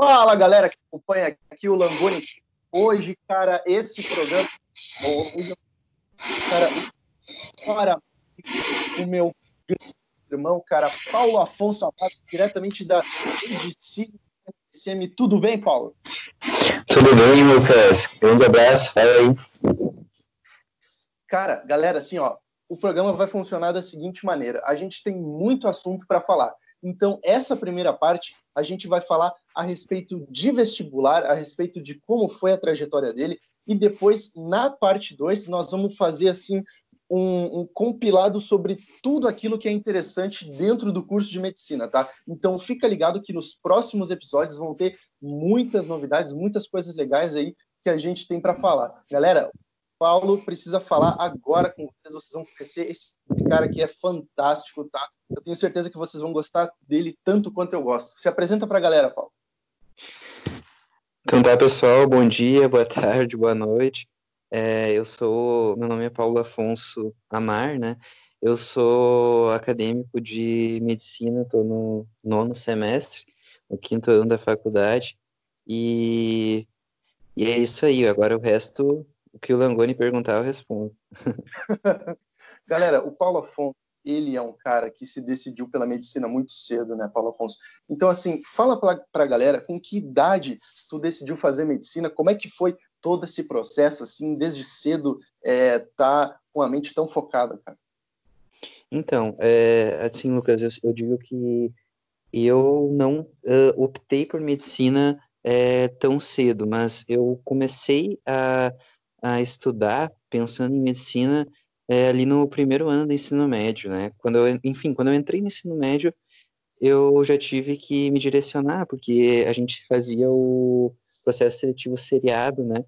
Fala, galera que acompanha aqui o Langoni. Hoje, cara, esse programa. Cara, para o meu irmão, cara, Paulo Afonso Amado, diretamente da EDC. Tudo bem, Paulo? Tudo bem, Lucas. Grande abraço, fala aí. Cara, galera, assim, ó, o programa vai funcionar da seguinte maneira: a gente tem muito assunto para falar. Então, essa primeira parte, a gente vai falar a respeito de vestibular, a respeito de como foi a trajetória dele, e depois, na parte 2, nós vamos fazer assim um, um, compilado sobre tudo aquilo que é interessante dentro do curso de medicina, tá? Então fica ligado que nos próximos episódios vão ter muitas novidades, muitas coisas legais aí que a gente tem para falar. Galera, Paulo precisa falar agora com vocês, vocês vão conhecer esse cara que é fantástico, tá? Eu tenho certeza que vocês vão gostar dele tanto quanto eu gosto. Se apresenta para a galera, Paulo. Então tá, pessoal, bom dia, boa tarde, boa noite. É, eu sou, meu nome é Paulo Afonso Amar, né? Eu sou acadêmico de medicina, estou no nono semestre, no quinto ano da faculdade, e, e é isso aí. Agora o resto, o que o Langoni perguntar, eu respondo. Galera, o Paulo Afonso, ele é um cara que se decidiu pela medicina muito cedo, né, Paulo Afonso? Então, assim, fala para a galera com que idade tu decidiu fazer medicina, como é que foi todo esse processo, assim, desde cedo, é, tá com a mente tão focada, cara? Então, é, assim, Lucas, eu, eu, digo que eu não uh, optei por medicina é, tão cedo, mas eu comecei a, a estudar pensando em medicina é, ali no primeiro ano do ensino médio, né? Quando eu, enfim, quando eu entrei no ensino médio, eu já tive que me direcionar, porque a gente fazia o processo seletivo seriado, né?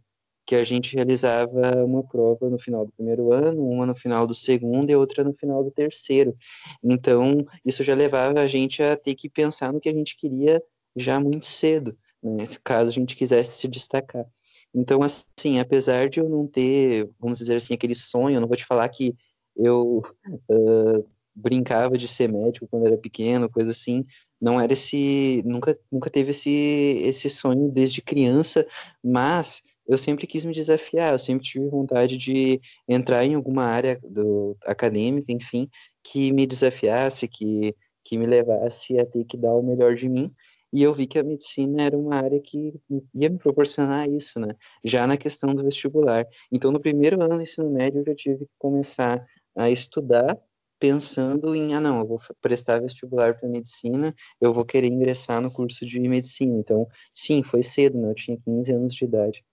Que a gente realizava uma prova no final do primeiro ano, uma no final do segundo e outra no final do terceiro. Então, isso já levava a gente a ter que pensar no que a gente queria já muito cedo, né? caso a gente quisesse se destacar. Então, assim, apesar de eu não ter, vamos dizer assim, aquele sonho, não vou te falar que eu uh, brincava de ser médico quando era pequeno, coisa assim, não era esse, nunca, nunca teve esse, esse sonho desde criança, mas eu sempre quis me desafiar, eu sempre tive vontade de entrar em alguma área do, acadêmica, enfim, que me desafiasse, que, que me levasse a ter que dar o melhor de mim, e eu vi que a medicina era uma área que ia me proporcionar isso, né? Já na questão do vestibular. Então, no primeiro ano do ensino médio, eu já tive que começar a estudar pensando em, ah, não, eu vou prestar vestibular para medicina, eu vou querer ingressar no curso de medicina. Então, sim, foi cedo, né? Eu tinha 15 anos de idade.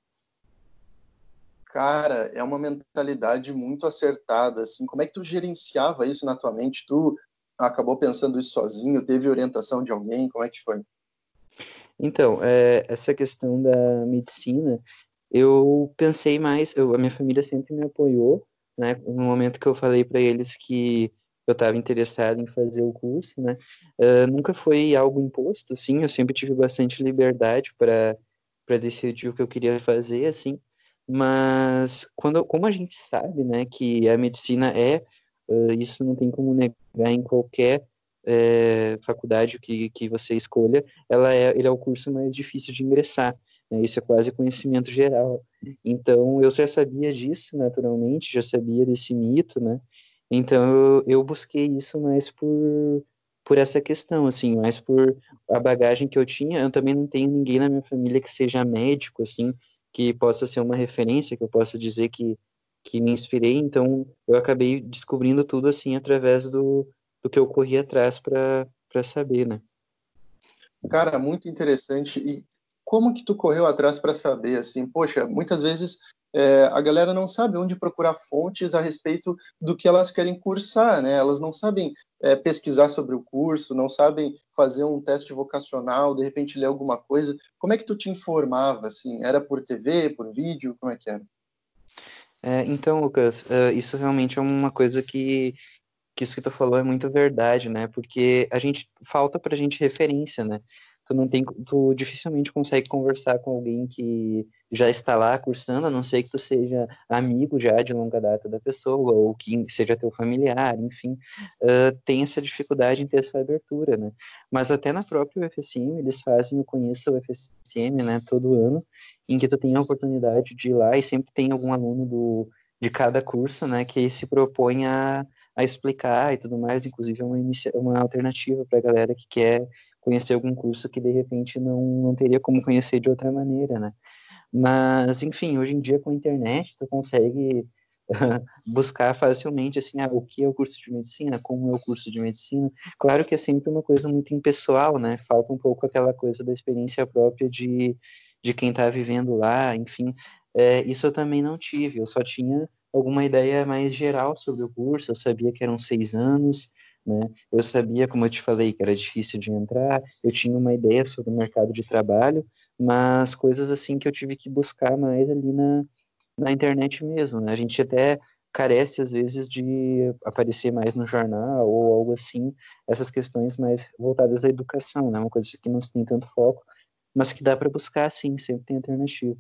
Cara, é uma mentalidade muito acertada, assim, como é que tu gerenciava isso na tua mente? Tu acabou pensando isso sozinho? Teve orientação de alguém? Como é que foi? Então, é, essa questão da medicina, eu pensei mais, eu, a minha família sempre me apoiou, né, no momento que eu falei para eles que eu estava interessado em fazer o curso, né, uh, nunca foi algo imposto, sim, eu sempre tive bastante liberdade para decidir o que eu queria fazer, assim, mas quando, como a gente sabe, né, que a medicina é, uh, isso não tem como negar em qualquer é, faculdade que, que você escolha, ela é, ele é o curso mais difícil de ingressar. Né? Isso é quase conhecimento geral. Então, eu já sabia disso, naturalmente, já sabia desse mito, né? Então, eu, eu busquei isso mais por, por essa questão, assim, mais por a bagagem que eu tinha. Eu também não tenho ninguém na minha família que seja médico, assim, que possa ser uma referência, que eu possa dizer que, que me inspirei. Então, eu acabei descobrindo tudo, assim, através do, do que eu corri atrás para saber, né? Cara, muito interessante. E como que tu correu atrás para saber, assim? Poxa, muitas vezes é, a galera não sabe onde procurar fontes a respeito do que elas querem cursar, né? Elas não sabem é, pesquisar sobre o curso, não sabem fazer um teste vocacional, de repente ler alguma coisa. Como é que tu te informava, assim? Era por TV, por vídeo? Como é que era? É, então, Lucas, uh, isso realmente é uma coisa que que isso que tu falou é muito verdade, né? Porque a gente falta pra gente referência, né? tu não tem, tu dificilmente consegue conversar com alguém que já está lá cursando, a não ser que tu seja amigo já de longa data da pessoa, ou que seja teu familiar, enfim, uh, tem essa dificuldade em ter essa abertura, né? Mas até na própria UFSM, eles fazem o Conheça UFSM, né, todo ano, em que tu tem a oportunidade de ir lá e sempre tem algum aluno do, de cada curso, né, que se propõe a, a explicar e tudo mais, inclusive é uma, uma alternativa para a galera que quer conhecer algum curso que de repente não, não teria como conhecer de outra maneira, né? Mas, enfim, hoje em dia com a internet tu consegue buscar facilmente assim, ah, o que é o curso de medicina, como é o curso de medicina. Claro que é sempre uma coisa muito impessoal, né? Falta um pouco aquela coisa da experiência própria de, de quem está vivendo lá, enfim. É, isso eu também não tive, eu só tinha alguma ideia mais geral sobre o curso, eu sabia que eram seis anos, né? Eu sabia, como eu te falei, que era difícil de entrar, eu tinha uma ideia sobre o mercado de trabalho, mas coisas assim que eu tive que buscar mais ali na, na internet mesmo, né? A gente até carece, às vezes, de aparecer mais no jornal ou algo assim, essas questões mais voltadas à educação, né? Uma coisa que não se tem tanto foco, mas que dá para buscar, sim, sempre tem alternativa.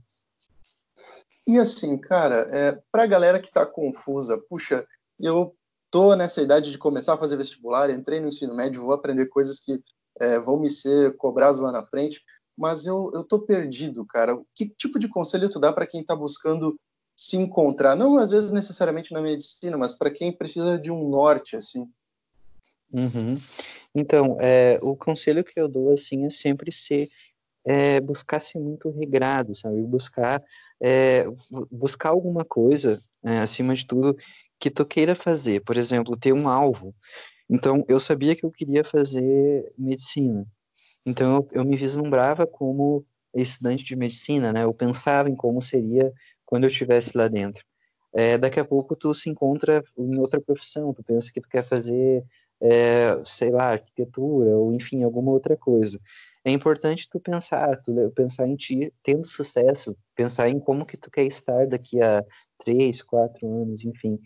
E assim, cara, é, para a galera que está confusa, puxa, eu tô nessa idade de começar a fazer vestibular, entrei no ensino médio, vou aprender coisas que é, vão me ser cobradas lá na frente, mas eu, eu tô perdido, cara. Que tipo de conselho tu dá para quem está buscando se encontrar? Não às vezes necessariamente na medicina, mas para quem precisa de um norte, assim. Uhum. Então, é, o conselho que eu dou, assim, é sempre ser, é, buscar ser muito regrado, sabe? Buscar, é, buscar alguma coisa, é, acima de tudo, que tu queira fazer, por exemplo, ter um alvo. Então, eu sabia que eu queria fazer medicina. Então, eu, eu me vislumbrava como estudante de medicina, né? Eu pensava em como seria quando eu estivesse lá dentro. É, daqui a pouco tu se encontra em outra profissão, tu pensa que tu quer fazer, é, sei lá, arquitetura ou enfim, alguma outra coisa. É importante tu pensar, tu pensar em ti tendo sucesso, pensar em como que tu quer estar daqui a três, quatro anos, enfim.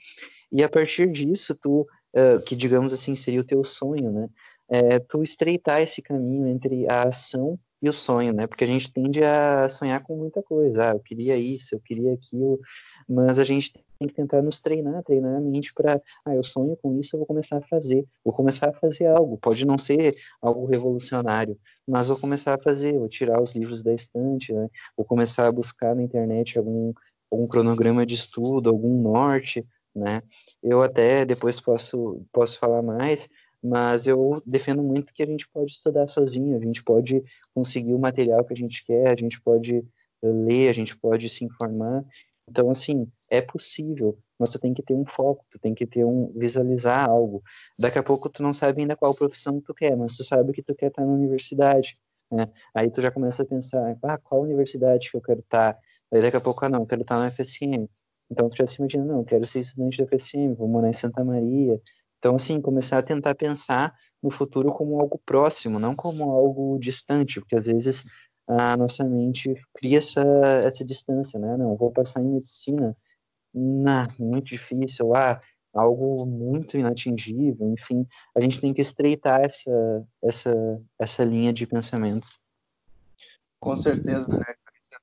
E a partir disso, tu, uh, que digamos assim seria o teu sonho, né? É, tu estreitar esse caminho entre a ação e o sonho, né? Porque a gente tende a sonhar com muita coisa. Ah, eu queria isso, eu queria aquilo, mas a gente tem que tentar nos treinar, treinar a mente para, ah, eu sonho com isso, eu vou começar a fazer, vou começar a fazer algo. Pode não ser algo revolucionário, mas vou começar a fazer, vou tirar os livros da estante, né? Vou começar a buscar na internet algum algum cronograma de estudo, algum norte, né? Eu até depois posso, posso falar mais, mas eu defendo muito que a gente pode estudar sozinho, a gente pode conseguir o material que a gente quer, a gente pode ler, a gente pode se informar. Então, assim, é possível, mas tu tem que ter um foco, tu tem que ter um visualizar algo. Daqui a pouco tu não sabe ainda qual profissão tu quer, mas tu sabe que tu quer estar na universidade, né? Aí tu já começa a pensar, ah, qual universidade que eu quero estar? Aí daqui a pouco, ah, não, quero estar no FSM. Então tu já se imagina, não, quero ser estudante do FSM, vou morar em Santa Maria. Então, assim, começar a tentar pensar no futuro como algo próximo, não como algo distante, porque às vezes a nossa mente cria essa, essa distância, né? Não, vou passar em medicina, não, muito difícil, ah, algo muito inatingível, enfim, a gente tem que estreitar essa, essa, essa linha de pensamento. Com certeza, né?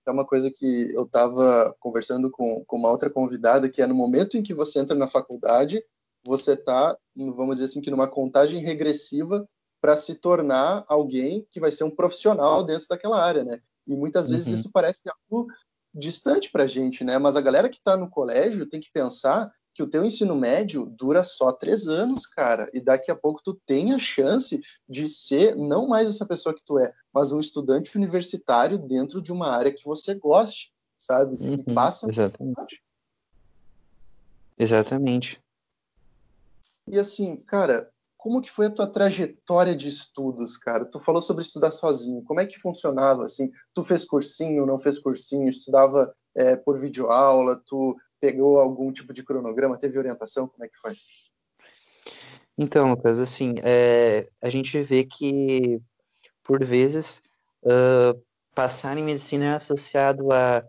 é uma coisa que eu estava conversando com, com uma outra convidada, que é no momento em que você entra na faculdade, você está, vamos dizer assim, que numa contagem regressiva para se tornar alguém que vai ser um profissional dentro daquela área, né? E muitas vezes uhum. isso parece algo distante para a gente, né? Mas a galera que está no colégio tem que pensar que o teu ensino médio dura só três anos, cara, e daqui a pouco tu tem a chance de ser não mais essa pessoa que tu é, mas um estudante universitário dentro de uma área que você goste, sabe? Uhum, e passa. Exatamente. Exatamente. E assim, cara, como que foi a tua trajetória de estudos, cara? Tu falou sobre estudar sozinho. Como é que funcionava assim? Tu fez cursinho, não fez cursinho? Estudava é, por videoaula? Tu pegou algum tipo de cronograma? Teve orientação? Como é que foi? Então, Lucas, assim, é, a gente vê que, por vezes, uh, passar em medicina é associado a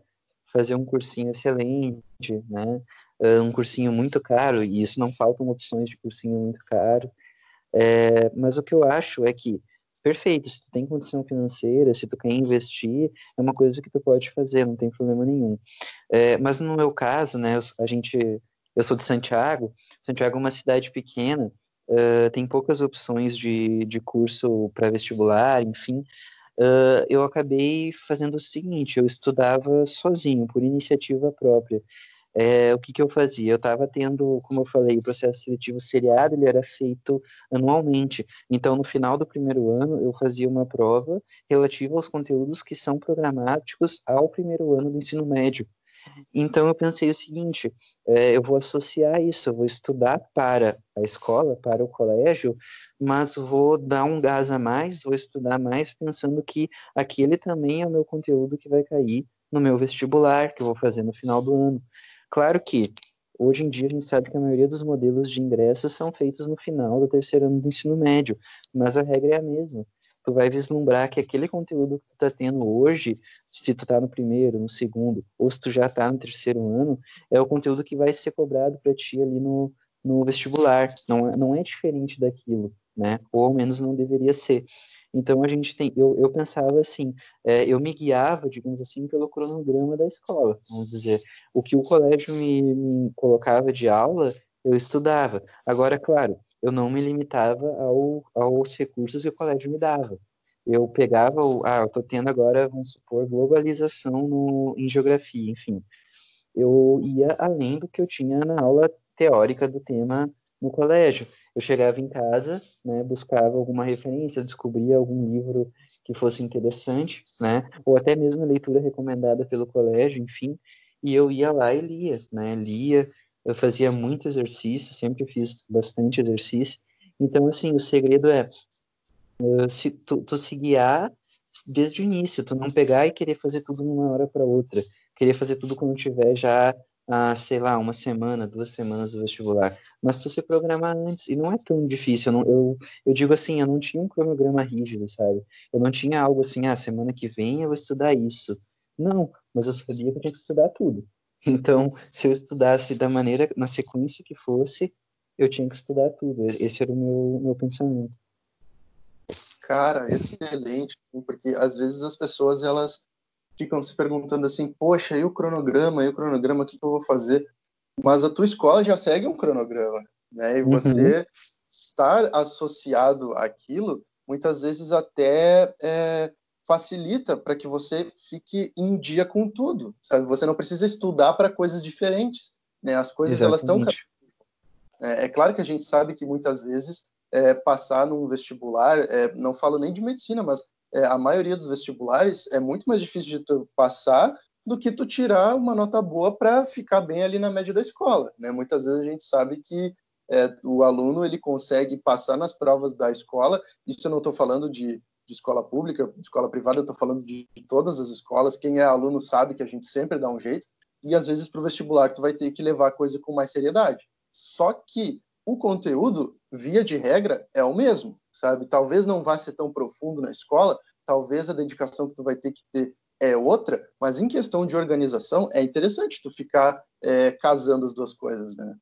fazer um cursinho excelente, né? Uh, um cursinho muito caro, e isso não faltam opções de cursinho muito caro. É, mas o que eu acho é que perfeito, se tu tem condição financeira, se tu quer investir, é uma coisa que tu pode fazer, não tem problema nenhum. É, mas no meu caso, né, a gente, eu sou de Santiago, Santiago é uma cidade pequena, uh, tem poucas opções de, de curso para vestibular, enfim, uh, eu acabei fazendo o seguinte, eu estudava sozinho, por iniciativa própria é, o que, que eu fazia? Eu estava tendo, como eu falei, o processo seletivo seriado, ele era feito anualmente. Então, no final do primeiro ano, eu fazia uma prova relativa aos conteúdos que são programáticos ao primeiro ano do ensino médio. Então, eu pensei o seguinte: é, eu vou associar isso, eu vou estudar para a escola, para o colégio, mas vou dar um gás a mais, vou estudar mais, pensando que aquele também é o meu conteúdo que vai cair no meu vestibular, que eu vou fazer no final do ano. Claro que hoje em dia a gente sabe que a maioria dos modelos de ingresso são feitos no final do terceiro ano do ensino médio, mas a regra é a mesma. Tu vai vislumbrar que aquele conteúdo que tu tá tendo hoje, se tu tá no primeiro, no segundo, ou se tu já tá no terceiro ano, é o conteúdo que vai ser cobrado para ti ali no, no vestibular. Não, é, não é diferente daquilo, né? Ou ao menos não deveria ser. Então a gente tem, eu, eu pensava assim, é, eu me guiava, digamos assim, pelo cronograma da escola, vamos dizer. O que o colégio me, me colocava de aula, eu estudava. Agora, claro, eu não me limitava ao, aos recursos que o colégio me dava. Eu pegava o, ah, eu estou tendo agora, vamos supor, globalização no, em geografia, enfim. Eu ia além do que eu tinha na aula teórica do tema no colégio. Eu chegava em casa, né, buscava alguma referência, descobria algum livro que fosse interessante, né, ou até mesmo leitura recomendada pelo colégio, enfim, e eu ia lá e lia, né, lia, eu fazia muito exercício, sempre fiz bastante exercício, então, assim, o segredo é uh, se tu, tu se guiar desde o início, tu não pegar e querer fazer tudo de uma hora para outra, querer fazer tudo quando tiver já a, sei lá, uma semana, duas semanas do vestibular. Mas tu se programar antes, e não é tão difícil. Eu, não, eu, eu digo assim, eu não tinha um cronograma rígido, sabe? Eu não tinha algo assim, ah, semana que vem eu vou estudar isso. Não, mas eu sabia que eu tinha que estudar tudo. Então, se eu estudasse da maneira, na sequência que fosse, eu tinha que estudar tudo. Esse era o meu, meu pensamento. Cara, excelente, porque às vezes as pessoas elas ficam se perguntando assim, poxa, e o cronograma, e o cronograma, o que, que eu vou fazer? Mas a tua escola já segue um cronograma, né? E você uhum. estar associado àquilo, muitas vezes até é, facilita para que você fique em dia com tudo, sabe? Você não precisa estudar para coisas diferentes, né? As coisas Exatamente. elas estão é, é, claro que a gente sabe que muitas vezes é, passar num vestibular, é, não falo nem de medicina, mas é, a maioria dos vestibulares é muito mais difícil de tu passar do que tu tirar uma nota boa para ficar bem ali na média da escola. Né? Muitas vezes a gente sabe que é, o aluno ele consegue passar nas provas da escola. Isso eu não estou falando de, de, escola pública, de escola privada, eu estou falando de, de, todas as escolas. Quem é aluno sabe que a gente sempre dá um jeito. E às vezes para o vestibular tu vai ter que levar a coisa com mais seriedade. Só que o conteúdo, via de regra, é o mesmo, sabe? Talvez não vá ser tão profundo na escola, talvez a dedicação que tu vai ter que ter é outra, mas em questão de organização, é interessante tu ficar é, casando as duas coisas, né?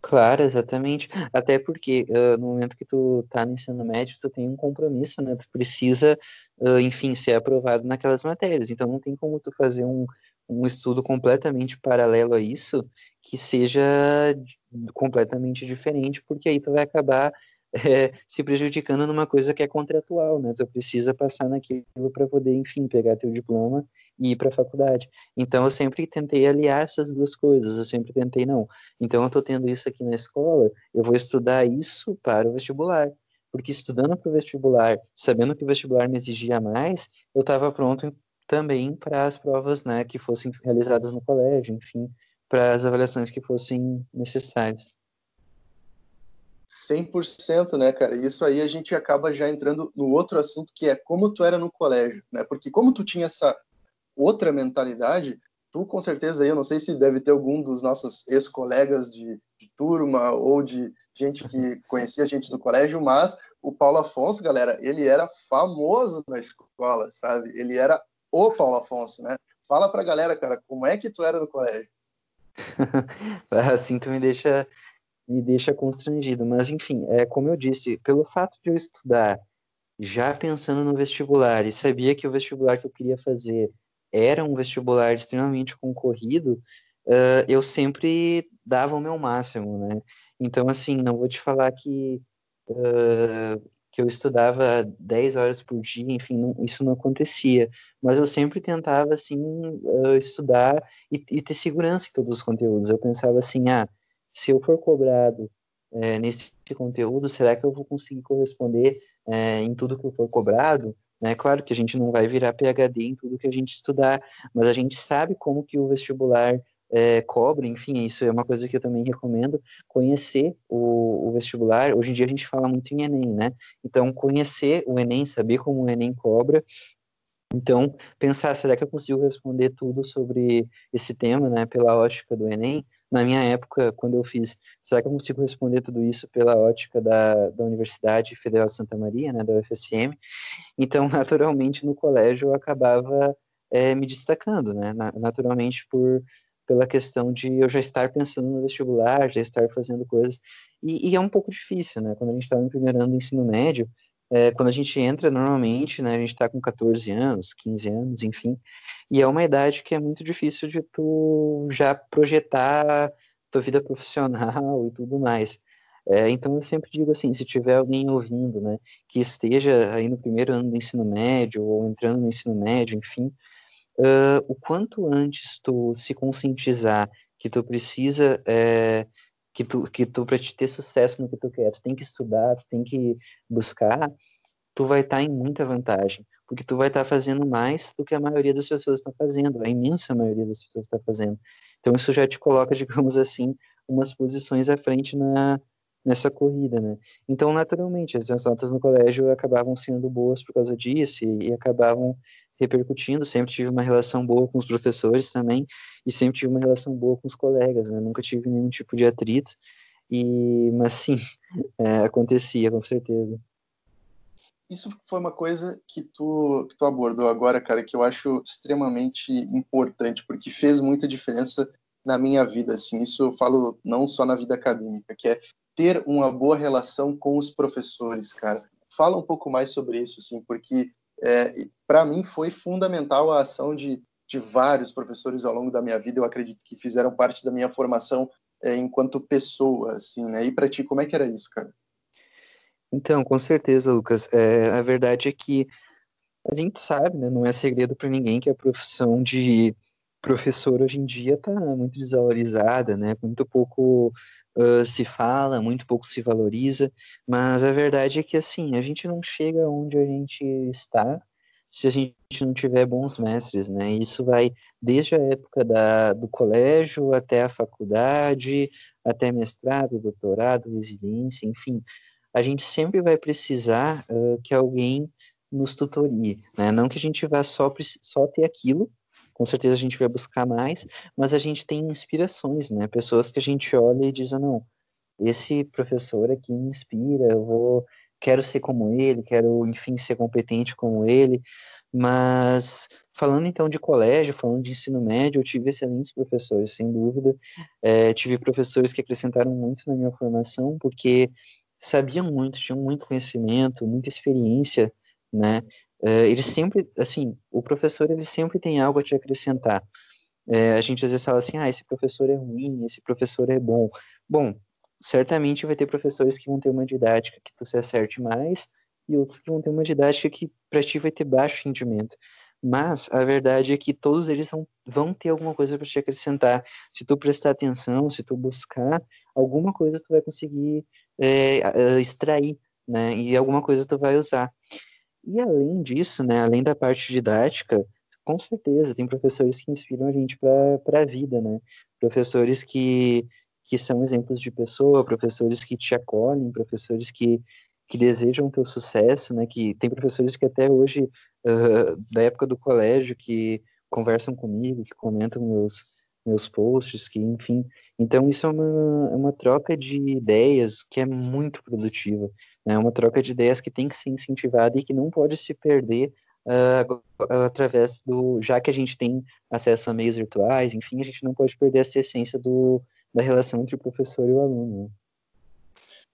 Claro, exatamente. Até porque uh, no momento que tu tá no ensino médio, tu tem um compromisso, né? Tu precisa, uh, enfim, ser aprovado naquelas matérias. Então não tem como tu fazer um, um estudo completamente paralelo a isso que seja completamente diferente, porque aí tu vai acabar é, se prejudicando numa coisa que é contratual, né? Tu precisa passar naquilo para poder, enfim, pegar teu diploma e ir para a faculdade. Então eu sempre tentei aliar essas duas coisas. Eu sempre tentei não. Então eu estou tendo isso aqui na escola, eu vou estudar isso para o vestibular. Porque estudando para o vestibular, sabendo que o vestibular me exigia mais, eu estava pronto também para as provas, né, que fossem realizadas no colégio, enfim, para as avaliações que fossem necessárias. 100%, né, cara? Isso aí a gente acaba já entrando no outro assunto que é como tu era no colégio, né? Porque como tu tinha essa outra mentalidade, tu com certeza aí, eu não sei se deve ter algum dos nossos ex-colegas de, de, turma ou de gente que conhecia a gente do colégio, mas o Paulo Afonso, galera, ele era famoso na escola, sabe? Ele era o Paulo Afonso, né? Fala pra galera, cara, como é que tu era no colégio? assim tu me deixa me deixa constrangido, mas enfim, é como eu disse, pelo fato de eu estudar já pensando no vestibular e sabia que o vestibular que eu queria fazer era um vestibular extremamente concorrido, uh, eu sempre dava o meu máximo, né? Então, assim, não vou te falar que, uh, que eu estudava 10 horas por dia, enfim, não, isso não acontecia. Mas eu sempre tentava, assim, uh, estudar e, e, ter segurança em todos os conteúdos. Eu pensava assim, ah, se eu for cobrado é, nesse conteúdo, será que eu vou conseguir corresponder é, em tudo que eu for cobrado? Né? Claro que a gente não vai virar PhD em tudo que a gente estudar, mas a gente sabe como que o vestibular é, cobre, enfim, isso é uma coisa que eu também recomendo, conhecer o, o, vestibular. Hoje em dia a gente fala muito em Enem, né? Então, conhecer o Enem, saber como o Enem cobra. Então, pensar, será que eu consigo responder tudo sobre esse tema, né, pela ótica do Enem? Na minha época, quando eu fiz, será que eu consigo responder tudo isso pela ótica da, da Universidade Federal de Santa Maria, né, da UFSM? Então, naturalmente, no colégio eu acabava é, me destacando, né, naturalmente por pela questão de eu já estar pensando no vestibular, já estar fazendo coisas. E, e é um pouco difícil, né? Quando a gente está no primeiro ano do ensino médio, é, quando a gente entra normalmente, né? A gente está com 14 anos, 15 anos, enfim. E é uma idade que é muito difícil de tu já projetar tua vida profissional e tudo mais. É, então eu sempre digo assim, se tiver alguém ouvindo, né, que esteja aí no primeiro ano do ensino médio ou entrando no ensino médio, enfim, uh, o quanto antes tu se conscientizar que tu precisa, é, que tu, que tu para te ter sucesso no que tu quer, tu tem que estudar, tu tem que buscar, tu vai estar tá em muita vantagem, porque tu vai estar tá fazendo mais do que a maioria das pessoas está fazendo, a imensa maioria das pessoas está fazendo. Então isso já te coloca, digamos assim, umas posições à frente na, nessa corrida, né? Então, naturalmente, as notas no colégio acabavam sendo boas por causa disso e, e acabavam repercutindo, sempre tive uma relação boa com os professores também, e sempre tive uma relação boa com os colegas, né? Nunca tive nenhum tipo de atrito, e, mas sim, é, acontecia, com certeza. Isso foi uma coisa que tu, que tu abordou agora, cara, que eu acho extremamente importante, porque fez muita diferença na minha vida, assim, isso eu falo não só na vida acadêmica, que é ter uma boa relação com os professores, cara. Fala um pouco mais sobre isso, assim, porque é, para mim foi fundamental a ação de, de vários professores ao longo da minha vida. Eu acredito que fizeram parte da minha formação é, enquanto pessoa, assim, né? E para ti, como é que era isso, cara? Então, com certeza, Lucas. É, a verdade é que a gente sabe, né? Não é segredo para ninguém que a profissão de professor hoje em dia está muito desvalorizada, né? Muito pouco uh, se fala, muito pouco se valoriza, mas a verdade é que assim, a gente não chega onde a gente está se a gente não tiver bons mestres, né? Isso vai desde a época da, do colégio até a faculdade, até mestrado, doutorado, residência, enfim. A gente sempre vai precisar uh, que alguém nos tutorie, né? Não que a gente vá só, só ter aquilo, com certeza a gente vai buscar mais, mas a gente tem inspirações, né? Pessoas que a gente olha e diz, ah, não, esse professor aqui me inspira, eu vou, quero ser como ele, quero, enfim, ser competente como ele, mas falando então de colégio, falando de ensino médio, eu tive excelentes professores, sem dúvida, é, tive professores que acrescentaram muito na minha formação, porque sabiam muito, tinham muito conhecimento, muita experiência, né? Uh, ele sempre, assim, o professor ele sempre tem algo a te acrescentar. É, a gente às vezes fala assim, ah, esse professor é ruim, esse professor é bom. Bom, certamente vai ter professores que vão ter uma didática que tu se acerte mais e outros que vão ter uma didática que para ti vai ter baixo rendimento. Mas a verdade é que todos eles vão, vão ter alguma coisa para te acrescentar. Se tu prestar atenção, se tu buscar, alguma coisa tu vai conseguir é, extrair, né? E alguma coisa tu vai usar. E além disso, né, além da parte didática, com certeza tem professores que inspiram a gente para a vida, né? Professores que, que são exemplos de pessoa, professores que te acolhem, professores que, que desejam teu sucesso, né? Que tem professores que até hoje, uh, da época do colégio, que conversam comigo, que comentam meus, meus posts, que enfim. Então isso é uma, é uma troca de ideias que é muito produtiva. É uma troca de ideias que tem que ser incentivada e que não pode se perder uh, através do. Já que a gente tem acesso a meios virtuais, enfim, a gente não pode perder essa essência do, da relação entre o professor e o aluno. Né?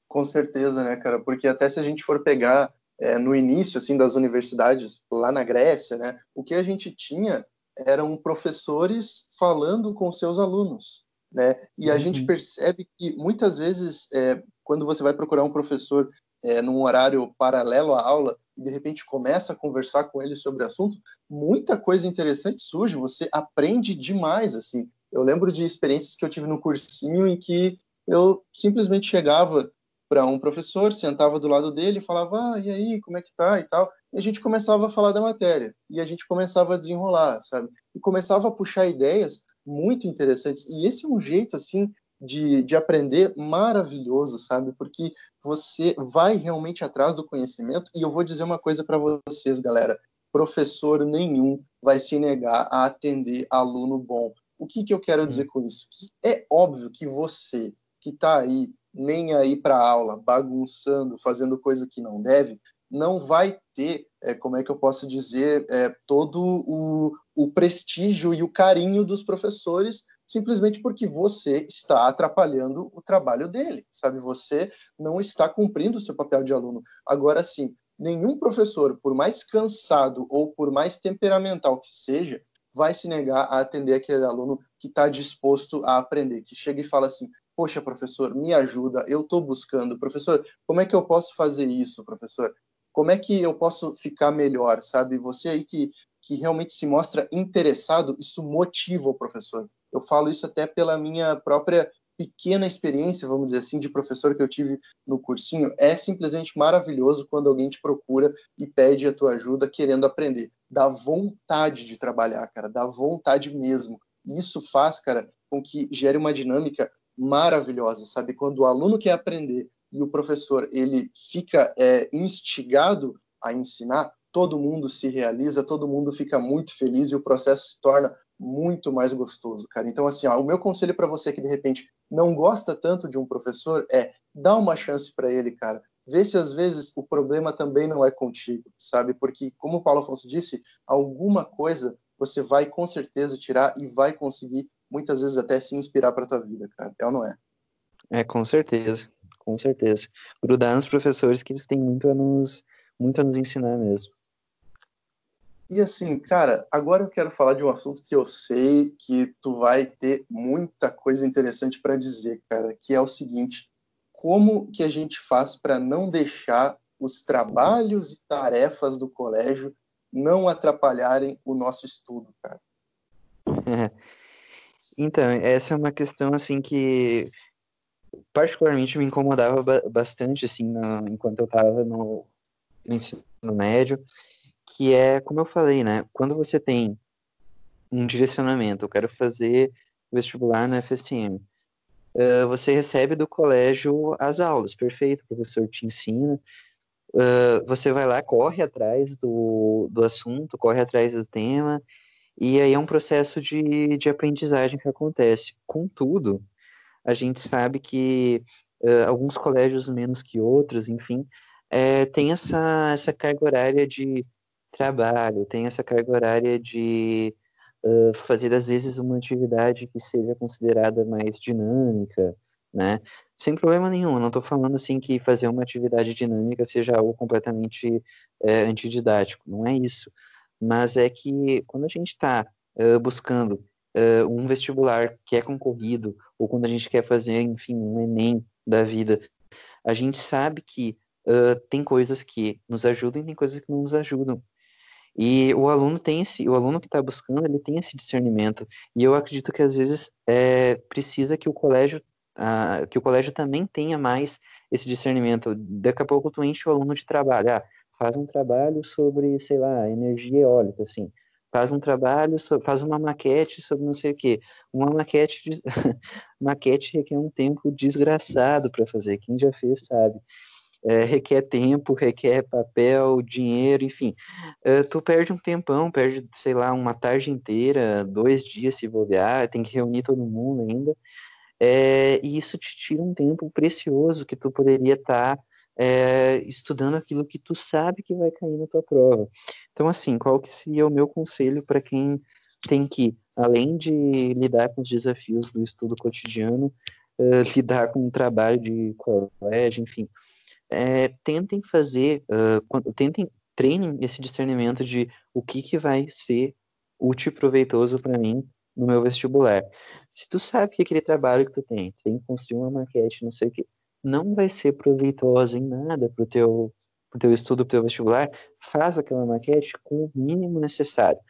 Com certeza, né, cara? Porque até se a gente for pegar é, no início assim das universidades lá na Grécia, né, o que a gente tinha eram professores falando com seus alunos, né? E a uhum. gente percebe que muitas vezes é, quando você vai procurar um professor é, num horário paralelo à aula e de repente começa a conversar com ele sobre o assunto, muita coisa interessante surge, você aprende demais, assim. Eu lembro de experiências que eu tive no cursinho em que eu simplesmente chegava para um professor, sentava do lado dele falava, ah, e aí, como é que tá e tal. E a gente começava a falar da matéria e a gente começava a desenrolar, sabe? E começava a puxar ideias muito interessantes. E esse é um jeito, assim, de, de aprender maravilhoso, sabe? Porque você vai realmente atrás do conhecimento. E eu vou dizer uma coisa para vocês, galera: professor nenhum vai se negar a atender aluno bom. O que, que eu quero dizer com isso? Que é óbvio que você que está aí nem aí para aula, bagunçando, fazendo coisa que não deve, não vai ter, é, como é que eu posso dizer, é, todo o, o prestígio e o carinho dos professores, simplesmente porque você está atrapalhando o trabalho dele, sabe? Você não está cumprindo o seu papel de aluno. Agora, sim, nenhum professor, por mais cansado ou por mais temperamental que seja, vai se negar a atender aquele aluno que está disposto a aprender, que chega e fala assim: Poxa, professor, me ajuda, eu estou buscando. Professor, como é que eu posso fazer isso, professor? Como é que eu posso ficar melhor, sabe? Você aí que, que realmente se mostra interessado, isso motiva o professor. Eu falo isso até pela minha própria pequena experiência, vamos dizer assim, de professor que eu tive no cursinho, é simplesmente maravilhoso quando alguém te procura e pede a tua ajuda querendo aprender. Dá vontade de trabalhar, cara, dá vontade mesmo. Isso faz, cara, com que gere uma dinâmica maravilhosa, sabe? Quando o aluno quer aprender e o professor ele fica é, instigado a ensinar, todo mundo se realiza, todo mundo fica muito feliz e o processo se torna muito mais gostoso, cara. Então, assim, ó, o meu conselho para você que de repente não gosta tanto de um professor é dá uma chance para ele, cara. Vê se às vezes o problema também não é contigo, sabe? Porque, como o Paulo Afonso disse, alguma coisa você vai com certeza tirar e vai conseguir muitas vezes até se inspirar para tua vida, cara. É ou não é? É, com certeza, com certeza. Grudar nos professores que eles têm muito a nos, muito a nos ensinar mesmo. E assim, cara, agora eu quero falar de um assunto que eu sei que tu vai ter muita coisa interessante para dizer, cara, que é o seguinte: como que a gente faz para não deixar os trabalhos e tarefas do colégio não atrapalharem o nosso estudo, cara? Então, essa é uma questão assim que particularmente me incomodava bastante assim no, enquanto eu estava no, no ensino médio, que é, como eu falei, né, quando você tem um direcionamento, eu quero fazer vestibular na FSM, uh, você recebe do colégio as aulas, perfeito, o professor te ensina, uh, você vai lá, corre atrás do, do assunto, corre atrás do tema, e aí é um processo de, de aprendizagem que acontece. Contudo, a gente sabe que uh, alguns colégios menos que outros, enfim, é, tem essa, essa carga horária de trabalho, tem essa carga horária de uh, fazer, às vezes, uma atividade que seja considerada mais dinâmica, né? Sem problema nenhum, não estou falando assim que fazer uma atividade dinâmica seja algo completamente é, antididático, não é isso mas é que quando a gente está uh, buscando uh, um vestibular que é concorrido, ou quando a gente quer fazer, enfim, um Enem da vida, a gente sabe que uh, tem coisas que nos ajudam e tem coisas que não nos ajudam. E o aluno tem esse, o aluno que está buscando, ele tem esse discernimento. E eu acredito que às vezes é, precisa que o colégio, que o colégio também tenha mais esse discernimento. Daqui a pouco tu enche o aluno de trabalho. Ah, faz um trabalho sobre, sei lá, energia eólica, assim. Faz um trabalho, sobre, faz uma maquete sobre não sei o quê. Uma maquete, maquete requer um tempo desgraçado para fazer. Quem já fez sabe. É, requer tempo, requer papel, dinheiro, enfim. É, tu perde um tempão, perde, sei lá, uma tarde inteira, dois dias se bobear, tem que reunir todo mundo ainda. É, e isso te tira um tempo precioso que tu poderia estar tá é, estudando aquilo que tu sabe que vai cair na tua prova. Então, assim, qual que seria o meu conselho para quem tem que, além de lidar com os desafios do estudo cotidiano, uh, lidar com o trabalho de colégio, enfim, é, tentem fazer, uh, tentem, treinem esse discernimento de o que, que vai ser útil e proveitoso para mim no meu vestibular. Se tu sabe que aquele trabalho que tu tem, tem que construir uma maquete, não sei o que, não vai ser proveitoso em nada para o teu, pro teu estudo, para o teu vestibular, faz aquela maquete com o mínimo necessário.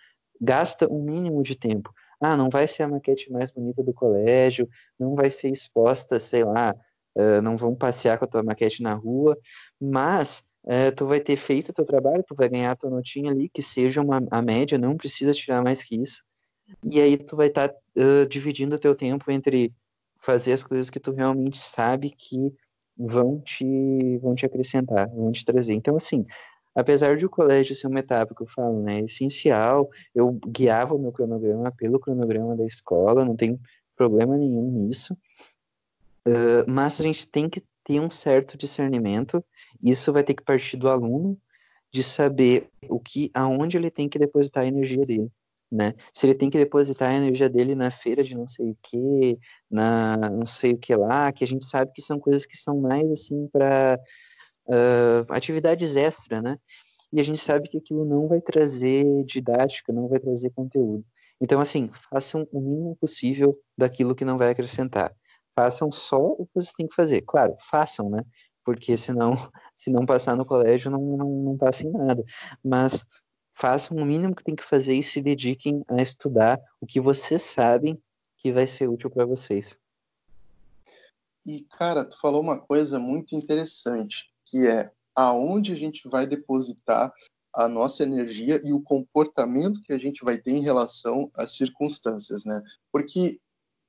Gasta o mínimo de tempo. Ah, não vai ser a maquete mais bonita do colégio, não vai ser exposta, sei lá, uh, não vão passear com a tua maquete na rua, mas uh, tu vai ter feito o teu trabalho, tu vai ganhar a tua notinha ali, que seja uma, a média, não precisa tirar mais que isso. E aí tu vai estar tá, uh, dividindo o teu tempo entre fazer as coisas que tu realmente sabe que vão te, vão te acrescentar, vão te trazer. Então, assim, apesar de o colégio ser uma etapa que eu falo, né, essencial, eu guiava o meu cronograma pelo cronograma da escola, não tem problema nenhum nisso, uh, mas a gente tem que ter um certo discernimento, isso vai ter que partir do aluno, de saber o que, aonde ele tem que depositar a energia dele né? Se ele tem que depositar a energia dele na feira de não sei o que, na não sei o que lá, que a gente sabe que são coisas que são mais assim para uh, atividades extra, né? E a gente sabe que aquilo não vai trazer didática, não vai trazer conteúdo. Então, assim, façam o mínimo possível daquilo que não vai acrescentar. Façam só o que vocês têm que fazer. Claro, façam, né? Porque senão, se não passar no colégio, não, não, não passa em nada. Mas façam o mínimo que tem que fazer e se dediquem a estudar o que vocês sabem que vai ser útil para vocês. E, cara, tu falou uma coisa muito interessante, que é aonde a gente vai depositar a nossa energia e o comportamento que a gente vai ter em relação às circunstâncias, né? Porque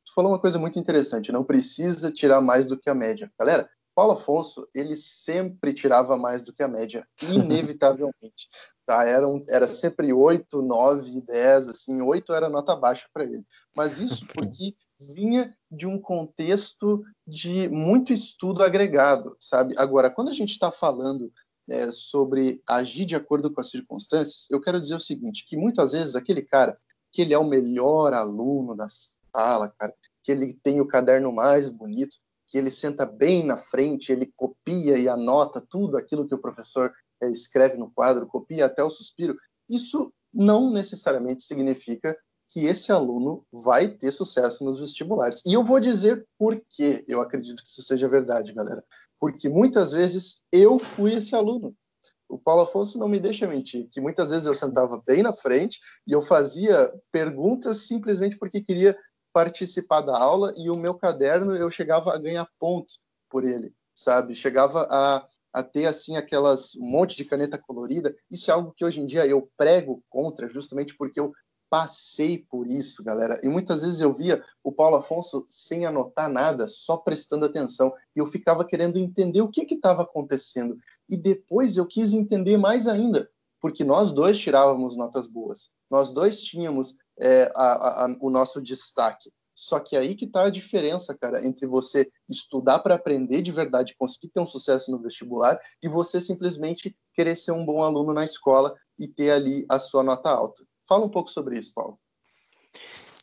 tu falou uma coisa muito interessante, não precisa tirar mais do que a média. Galera, Paulo Afonso, ele sempre tirava mais do que a média, inevitavelmente tá? Era, sempre 8, 9, 10, assim, 8 era nota baixa para ele. Mas isso porque vinha de um contexto de muito estudo agregado, sabe? Agora, quando a gente está falando é, sobre agir de acordo com as circunstâncias, eu quero dizer o seguinte, que muitas vezes aquele cara que ele é o melhor aluno da sala, cara, que ele tem o caderno mais bonito, que ele senta bem na frente, ele copia e anota tudo aquilo que o professor escreve no quadro, copia até o suspiro, isso não necessariamente significa que esse aluno vai ter sucesso nos vestibulares. E eu vou dizer por que eu acredito que isso seja verdade, galera. Porque muitas vezes eu fui esse aluno. O Paulo Afonso não me deixa mentir, que muitas vezes eu sentava bem na frente e eu fazia perguntas simplesmente porque queria participar da aula e o meu caderno eu chegava a ganhar pontos por ele, sabe? Chegava a a ter assim aquelas um monte de caneta colorida. Isso é algo que hoje em dia eu prego contra, justamente porque eu passei por isso, galera. E muitas vezes eu via o Paulo Afonso sem anotar nada, só prestando atenção, e eu ficava querendo entender o que estava acontecendo. E depois eu quis entender mais ainda, porque nós dois tirávamos notas boas, nós dois tínhamos é, a, a, o nosso destaque. Só que aí que está a diferença, cara, entre você estudar para aprender de verdade, conseguir ter um sucesso no vestibular, e você simplesmente querer ser um bom aluno na escola e ter ali a sua nota alta. Fala um pouco sobre isso, Paulo.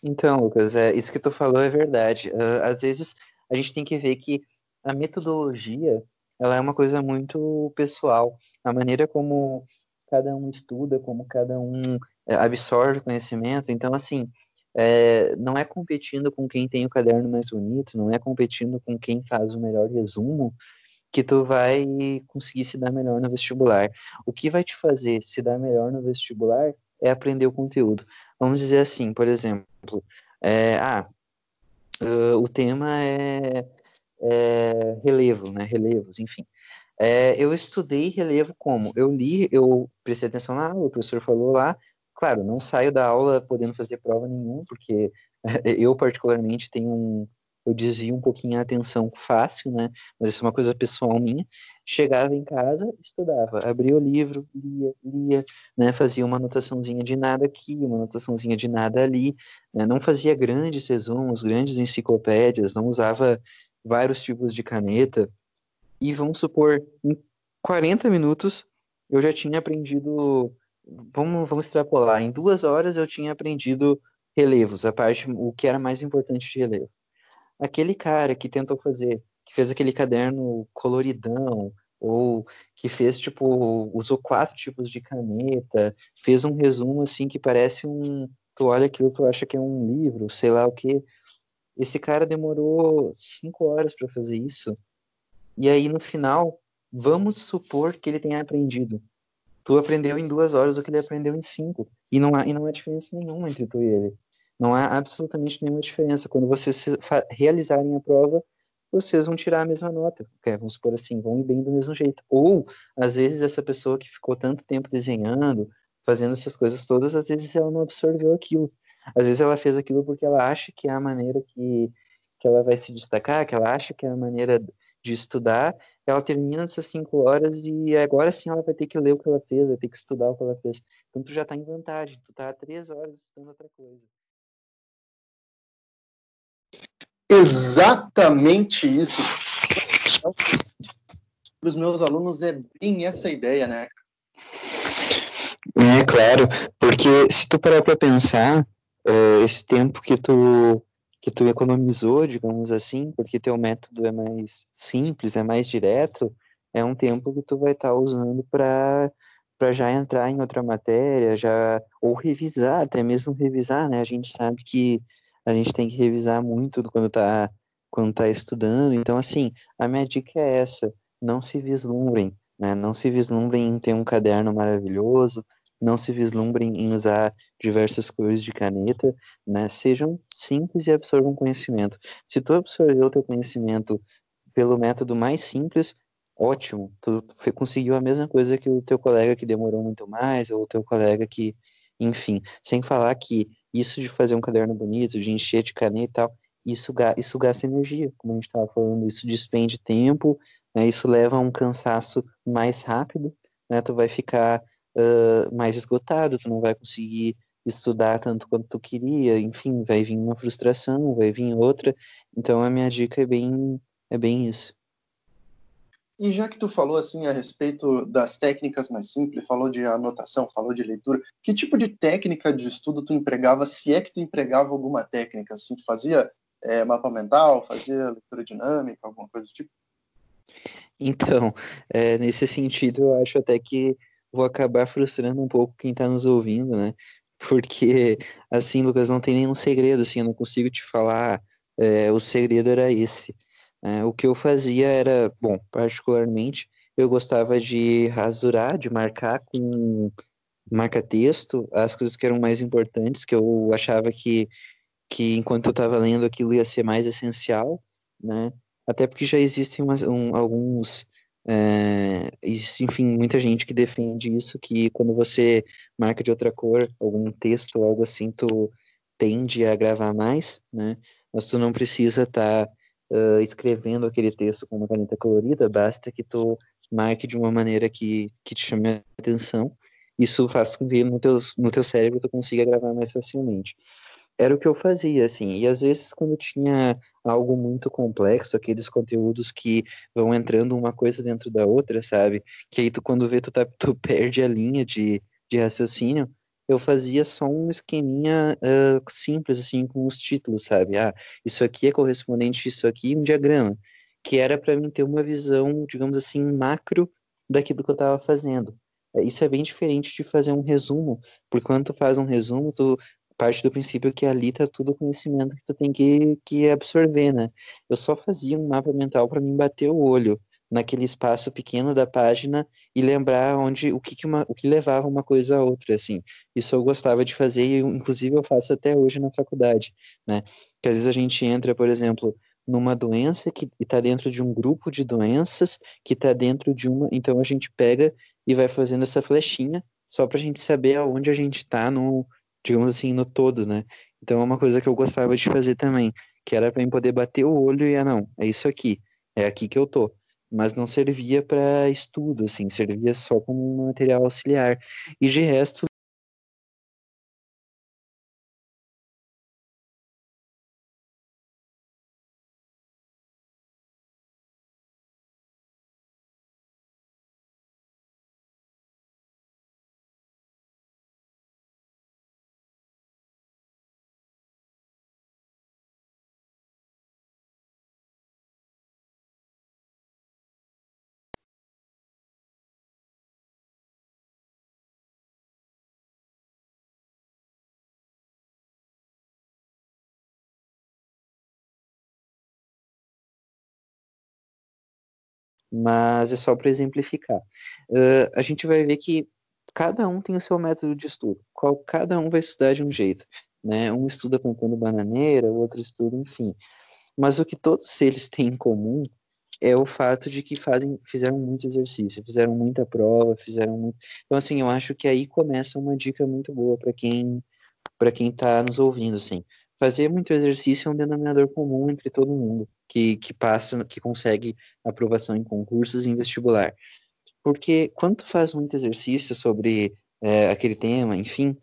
Então, Lucas, é, isso que tu falou é verdade. Uh, às vezes a gente tem que ver que a metodologia ela é uma coisa muito pessoal. A maneira como cada um estuda, como cada um é, absorve conhecimento. Então, assim, é, não é competindo com quem tem o caderno mais bonito, não é competindo com quem faz o melhor resumo que tu vai conseguir se dar melhor no vestibular. O que vai te fazer se dar melhor no vestibular é aprender o conteúdo. Vamos dizer assim, por exemplo, é, ah, uh, o tema é, é, relevo, né? Relevos, enfim. É, eu estudei relevo como? Eu li, eu prestei atenção aula, o professor falou lá, Claro, não saio da aula podendo fazer prova nenhuma, porque eu particularmente tenho um, eu desvio um pouquinho a atenção fácil, né? Mas isso é uma coisa pessoal minha. Chegava em casa, estudava, abria o livro, lia, lia, né? Fazia uma anotaçãozinha de nada aqui, uma anotaçãozinha de nada ali, né? Não fazia grandes resumos, grandes enciclopédias, não usava vários tipos de caneta. E vamos supor, em 40 minutos eu já tinha aprendido vamos, vamos extrapolar. Em duas horas eu tinha aprendido relevos, a parte, o que era mais importante de relevo. Aquele cara que tentou fazer, que fez aquele caderno coloridão, ou que fez, tipo, usou quatro tipos de caneta, fez um resumo, assim, que parece um... Tu olha aquilo, tu acha que é um livro, sei lá o quê. Esse cara demorou cinco horas para fazer isso. E aí, no final, vamos supor que ele tenha aprendido. Tu aprendeu em duas horas o que ele aprendeu em cinco. E não há, e não há diferença nenhuma entre tu e ele. Não há absolutamente nenhuma diferença. Quando vocês realizarem a prova, vocês vão tirar a mesma nota. Okay? Vamos supor assim, vão ir bem do mesmo jeito. Ou, às vezes, essa pessoa que ficou tanto tempo desenhando, fazendo essas coisas todas, às vezes ela não absorveu aquilo. Às vezes ela fez aquilo porque ela acha que é a maneira que, que ela vai se destacar, que ela acha que é a maneira de estudar, ela termina essas cinco horas e agora sim ela vai ter que ler o que ela fez, vai ter que estudar o que ela fez. Então tu já está em vantagem, tu está três horas estudando outra coisa. Exatamente isso. Para os meus alunos é bem essa ideia, né? É claro, porque se tu parar para pensar, uh, esse tempo que tu que tu economizou, digamos assim, porque teu método é mais simples, é mais direto, é um tempo que tu vai estar tá usando para para já entrar em outra matéria, já ou revisar, até mesmo revisar, né? A gente sabe que a gente tem que revisar muito quando tá quando tá estudando. Então, assim, a minha dica é essa: não se vislumbrem, né? Não se vislumbrem em ter um caderno maravilhoso, não se vislumbrem em usar diversas cores de caneta, né? Sejam simples e absorvam conhecimento. Se tu absorveu o teu conhecimento pelo método mais simples, ótimo. Tu conseguiu a mesma coisa que o teu colega que demorou muito mais, ou o teu colega que, enfim, sem falar que isso de fazer um caderno bonito, de encher de caneta e tal, isso, isso gasta energia, como a gente estava falando, isso despende tempo, né? Isso leva a um cansaço mais rápido, né? Tu vai ficar uh, mais esgotado, tu não vai conseguir estudar tanto quanto tu queria, enfim, vai vir uma frustração, vai vir outra. Então a minha dica é bem, é bem isso. E já que tu falou assim a respeito das técnicas mais simples, falou de anotação, falou de leitura, que tipo de técnica de estudo tu empregava, se é que tu empregava alguma técnica, assim, tu fazia é, mapa mental, fazia leitura dinâmica, alguma coisa do tipo? Então, é, nesse sentido, eu acho até que vou acabar frustrando um pouco quem está nos ouvindo, né? Porque, assim, Lucas, não tem nenhum segredo, assim, eu não consigo te falar, é, o segredo era esse. É, o que eu fazia era, bom, particularmente, eu gostava de rasurar, de marcar com marca-texto as coisas que eram mais importantes, que eu achava que, que enquanto eu estava lendo aquilo ia ser mais essencial, né? Até porque já existem umas, um, alguns é, enfim, muita gente que defende isso, que quando você marca de outra cor, algum texto, algo assim, tu tende a gravar mais, né? Mas tu não precisa estar tá, uh, escrevendo aquele texto com uma caneta colorida, basta que tu marque de uma maneira que, que te chame a atenção. Isso faz com que no teu, no teu cérebro tu consiga gravar mais facilmente era o que eu fazia, assim. E às vezes, quando tinha algo muito complexo, aqueles conteúdos que vão entrando uma coisa dentro da outra, sabe? Que aí tu, quando vê, tu, tá, tu perde a linha de, de raciocínio. Eu fazia só um esqueminha uh, simples, assim, com os títulos, sabe? Ah, isso aqui é correspondente a isso aqui, um diagrama. Que era para mim ter uma visão, digamos assim, macro daquilo que eu estava fazendo. É, isso é bem diferente de fazer um resumo, porque quando tu faz um resumo, tu parte do princípio que ali tá tudo conhecimento que tu tem que, que absorver, né? Eu só fazia um mapa mental para mim bater o olho naquele espaço pequeno da página e lembrar onde o que, que uma, o que levava uma coisa a outra, assim. Isso eu gostava de fazer e inclusive eu faço até hoje na faculdade, né? Que às vezes a gente entra, por exemplo, numa doença que está dentro de um grupo de doenças que está dentro de uma, então a gente pega e vai fazendo essa flechinha só para a gente saber aonde a gente está no digamos assim, no todo, né? Então é uma coisa que eu gostava de fazer também, que era para mim poder bater o olho e, ah, não, é isso aqui, é aqui que eu tô. Mas não servia para estudo, assim, servia só como material auxiliar. E de resto, mas é só para exemplificar. Uh, a gente vai ver que cada um tem o seu método de estudo, qual cada um vai estudar de um jeito, né? Um estuda contando bananeira, o outro estuda, enfim. Mas o que todos eles têm em comum é o fato de que fazem, fizeram muito exercício, fizeram muita prova, fizeram muito... Então, assim, eu acho que aí começa uma dica muito boa para quem para quem está nos ouvindo, assim. Fazer muito exercício é um denominador comum entre todo mundo que, que passa, que consegue aprovação em concursos e em vestibular. Porque quando tu faz muito exercício sobre é, aquele tema, enfim,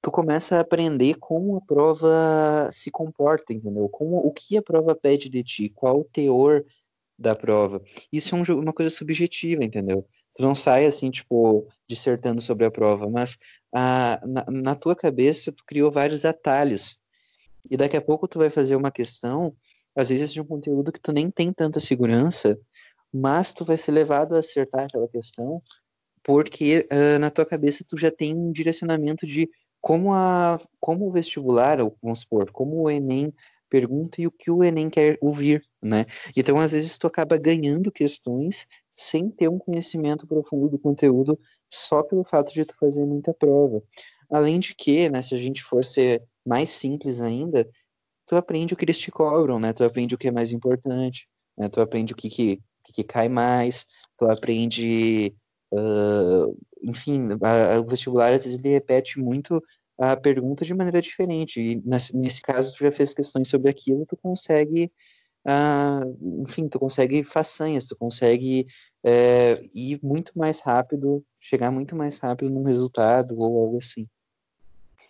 tu começa a aprender como a prova se comporta, entendeu? Como o que a prova pede de ti, qual o teor da prova. Isso é um, uma coisa subjetiva, entendeu? Tu não sai assim, tipo, dissertando sobre a prova, mas a, na, na tua cabeça tu criou vários atalhos. E daqui a pouco tu vai fazer uma questão, às vezes de um conteúdo que tu nem tem tanta segurança, mas tu vai ser levado a acertar aquela questão porque uh, na tua cabeça tu já tem um direcionamento de como a como o vestibular, ou vamos supor, como o Enem pergunta e o que o Enem quer ouvir, né? Então, às vezes, tu acaba ganhando questões sem ter um conhecimento profundo do conteúdo só pelo fato de tu fazer muita prova. Além de que, né, se a gente for ser mais simples ainda, tu aprende o que eles te cobram, né? Tu aprende o que é mais importante, né? Tu aprende o que, que, que cai mais, tu aprende... Uh, enfim, a, a, o vestibular às vezes ele repete muito a pergunta de maneira diferente. E nesse, nesse caso, tu já fez questões sobre aquilo, tu consegue, uh, enfim, tu consegue façanhas, tu consegue é, ir muito mais rápido, chegar muito mais rápido num resultado ou algo assim.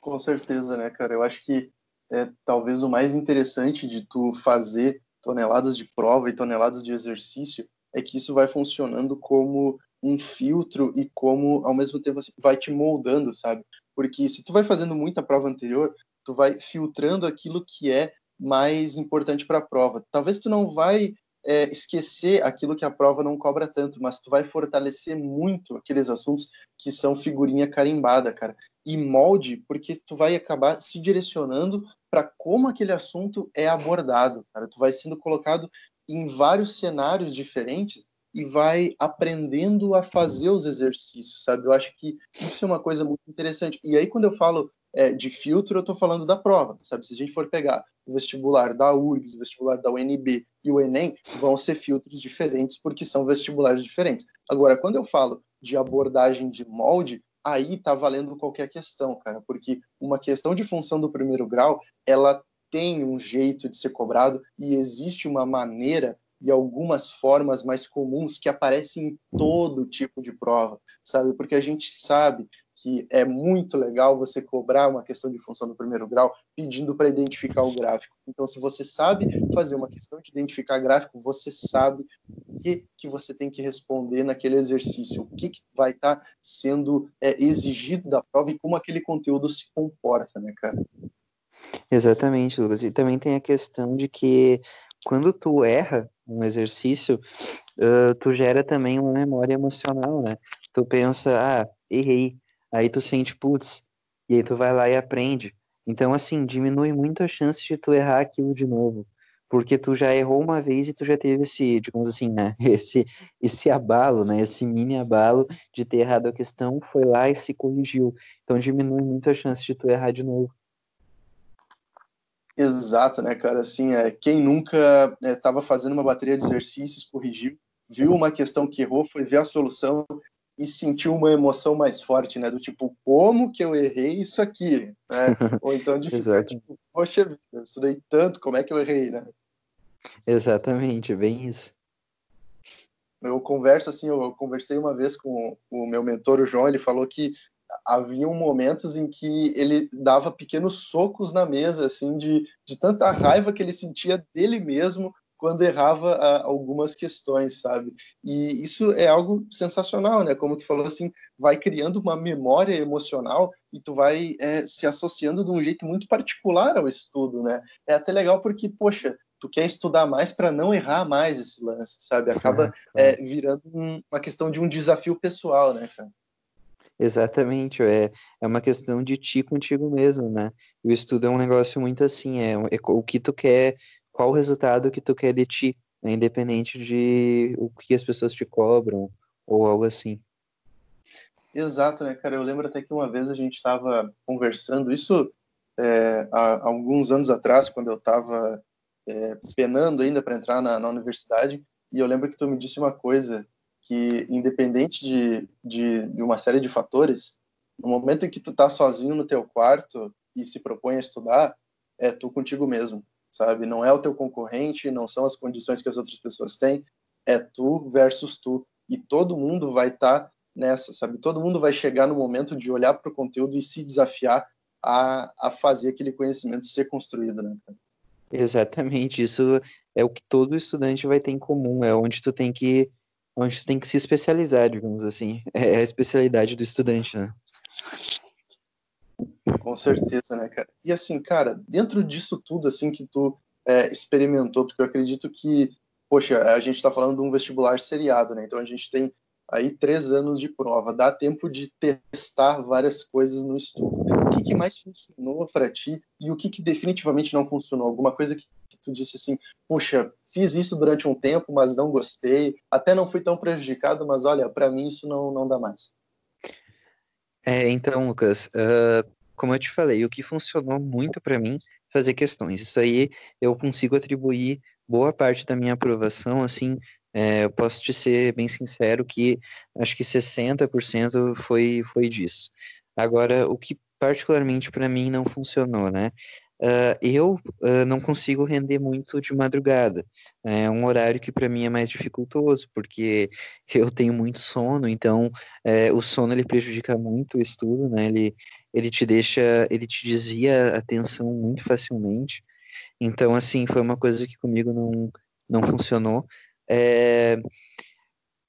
Com certeza, né, cara? Eu acho que é talvez o mais interessante de tu fazer toneladas de prova e toneladas de exercício é que isso vai funcionando como um filtro e como ao mesmo tempo assim, vai te moldando, sabe? Porque se tu vai fazendo muita prova anterior, tu vai filtrando aquilo que é mais importante para a prova. Talvez tu não vai é, esquecer aquilo que a prova não cobra tanto, mas tu vai fortalecer muito aqueles assuntos que são figurinha carimbada, cara. E molde, porque tu vai acabar se direcionando para como aquele assunto é abordado, cara. Tu vai sendo colocado em vários cenários diferentes e vai aprendendo a fazer os exercícios, sabe? Eu acho que isso é uma coisa muito interessante. E aí, quando eu falo é, de filtro, eu estou falando da prova, sabe? Se a gente for pegar o vestibular da URGS, o vestibular da UNB e o Enem, vão ser filtros diferentes porque são vestibulares diferentes. Agora, quando eu falo de abordagem de molde, aí tá valendo qualquer questão, cara, porque uma questão de função do primeiro grau, ela tem um jeito de ser cobrado e existe uma maneira e algumas formas mais comuns que aparecem em todo tipo de prova, sabe? Porque a gente sabe que é muito legal você cobrar uma questão de função do primeiro grau pedindo para identificar o gráfico. Então, se você sabe fazer uma questão de identificar gráfico, você sabe o que, que você tem que responder naquele exercício, o que, que vai estar tá sendo é, exigido da prova e como aquele conteúdo se comporta, né, cara? Exatamente, Lucas. E também tem a questão de que quando tu erra um exercício, uh, tu gera também uma memória emocional, né? Tu pensa, ah, errei. Aí tu sente, putz, e aí tu vai lá e aprende. Então, assim, diminui muito a chance de tu errar aquilo de novo. Porque tu já errou uma vez e tu já teve esse, digamos assim, né? Esse, esse abalo, né? Esse mini abalo de ter errado a questão, foi lá e se corrigiu. Então diminui muito a chance de tu errar de novo. Exato, né, cara? Assim, é, quem nunca estava é, fazendo uma bateria de exercícios, corrigiu, viu uma questão que errou, foi ver a solução e sentiu uma emoção mais forte, né? Do tipo, como que eu errei isso aqui? Né? Ou então de ficar, tipo, poxa vida, eu estudei tanto, como é que eu errei, né? Exatamente, bem isso. Eu converso assim, eu conversei uma vez com o meu mentor, o João, ele falou que haviam momentos em que ele dava pequenos socos na mesa, assim, de, de tanta raiva que ele sentia dele mesmo quando errava a, algumas questões, sabe? E isso é algo sensacional, né? Como tu falou, assim, vai criando uma memória emocional e tu vai é, se associando de um jeito muito particular ao estudo, né? É até legal porque, poxa, tu quer estudar mais para não errar mais esse lance, sabe? Acaba é, virando um, uma questão de um desafio pessoal, né, cara? Exatamente, é, é uma questão de ti contigo mesmo, né? o estudo é um negócio muito assim, é, é o que tu quer, qual o resultado que tu quer de ti, né, independente de o que as pessoas te cobram ou algo assim. Exato, né, cara? Eu lembro até que uma vez a gente estava conversando, isso é, há, alguns anos atrás, quando eu estava é, penando ainda para entrar na, na, universidade, e eu lembro que tu me disse uma coisa, que independente de, de, de uma série de fatores, no momento em que tu tá sozinho no teu quarto e se propõe a estudar, é tu contigo mesmo, sabe? Não é o teu concorrente, não são as condições que as outras pessoas têm, é tu versus tu. E todo mundo vai estar tá nessa, sabe? Todo mundo vai chegar no momento de olhar para o conteúdo e se desafiar a, a fazer aquele conhecimento ser construído, né? Exatamente, isso é o que todo estudante vai ter em comum, é onde tu tem que onde tu tem que se especializar, digamos assim. É a especialidade do estudante, né? Com certeza, né, cara? E assim, cara, dentro disso tudo, assim, que tu é, experimentou, porque eu acredito que, poxa, a gente está falando de um vestibular seriado, né? Então a gente tem aí três anos de prova, dá tempo de testar várias coisas no estudo. O que, que mais funcionou para ti e o que, que definitivamente não funcionou? Alguma coisa que, tu disse assim, puxa, fiz isso durante um tempo, mas não gostei, até não fui tão prejudicado, mas olha, para mim isso não, não dá mais. É, então, Lucas, uh, como eu te falei, o que funcionou muito para mim fazer questões. Isso aí eu consigo atribuir boa parte da minha aprovação, assim, é, eu posso te ser bem sincero que acho que 60% foi, foi disso. Agora, o que particularmente para mim não funcionou, né? Uh, eu uh, não consigo render muito de madrugada. É um horário que para mim é mais dificultoso, porque eu tenho muito sono, então é, o sono ele prejudica muito o estudo, né? Ele, ele te deixa, ele te desvia a atenção muito facilmente. Então, assim, foi uma coisa que comigo não, não funcionou é,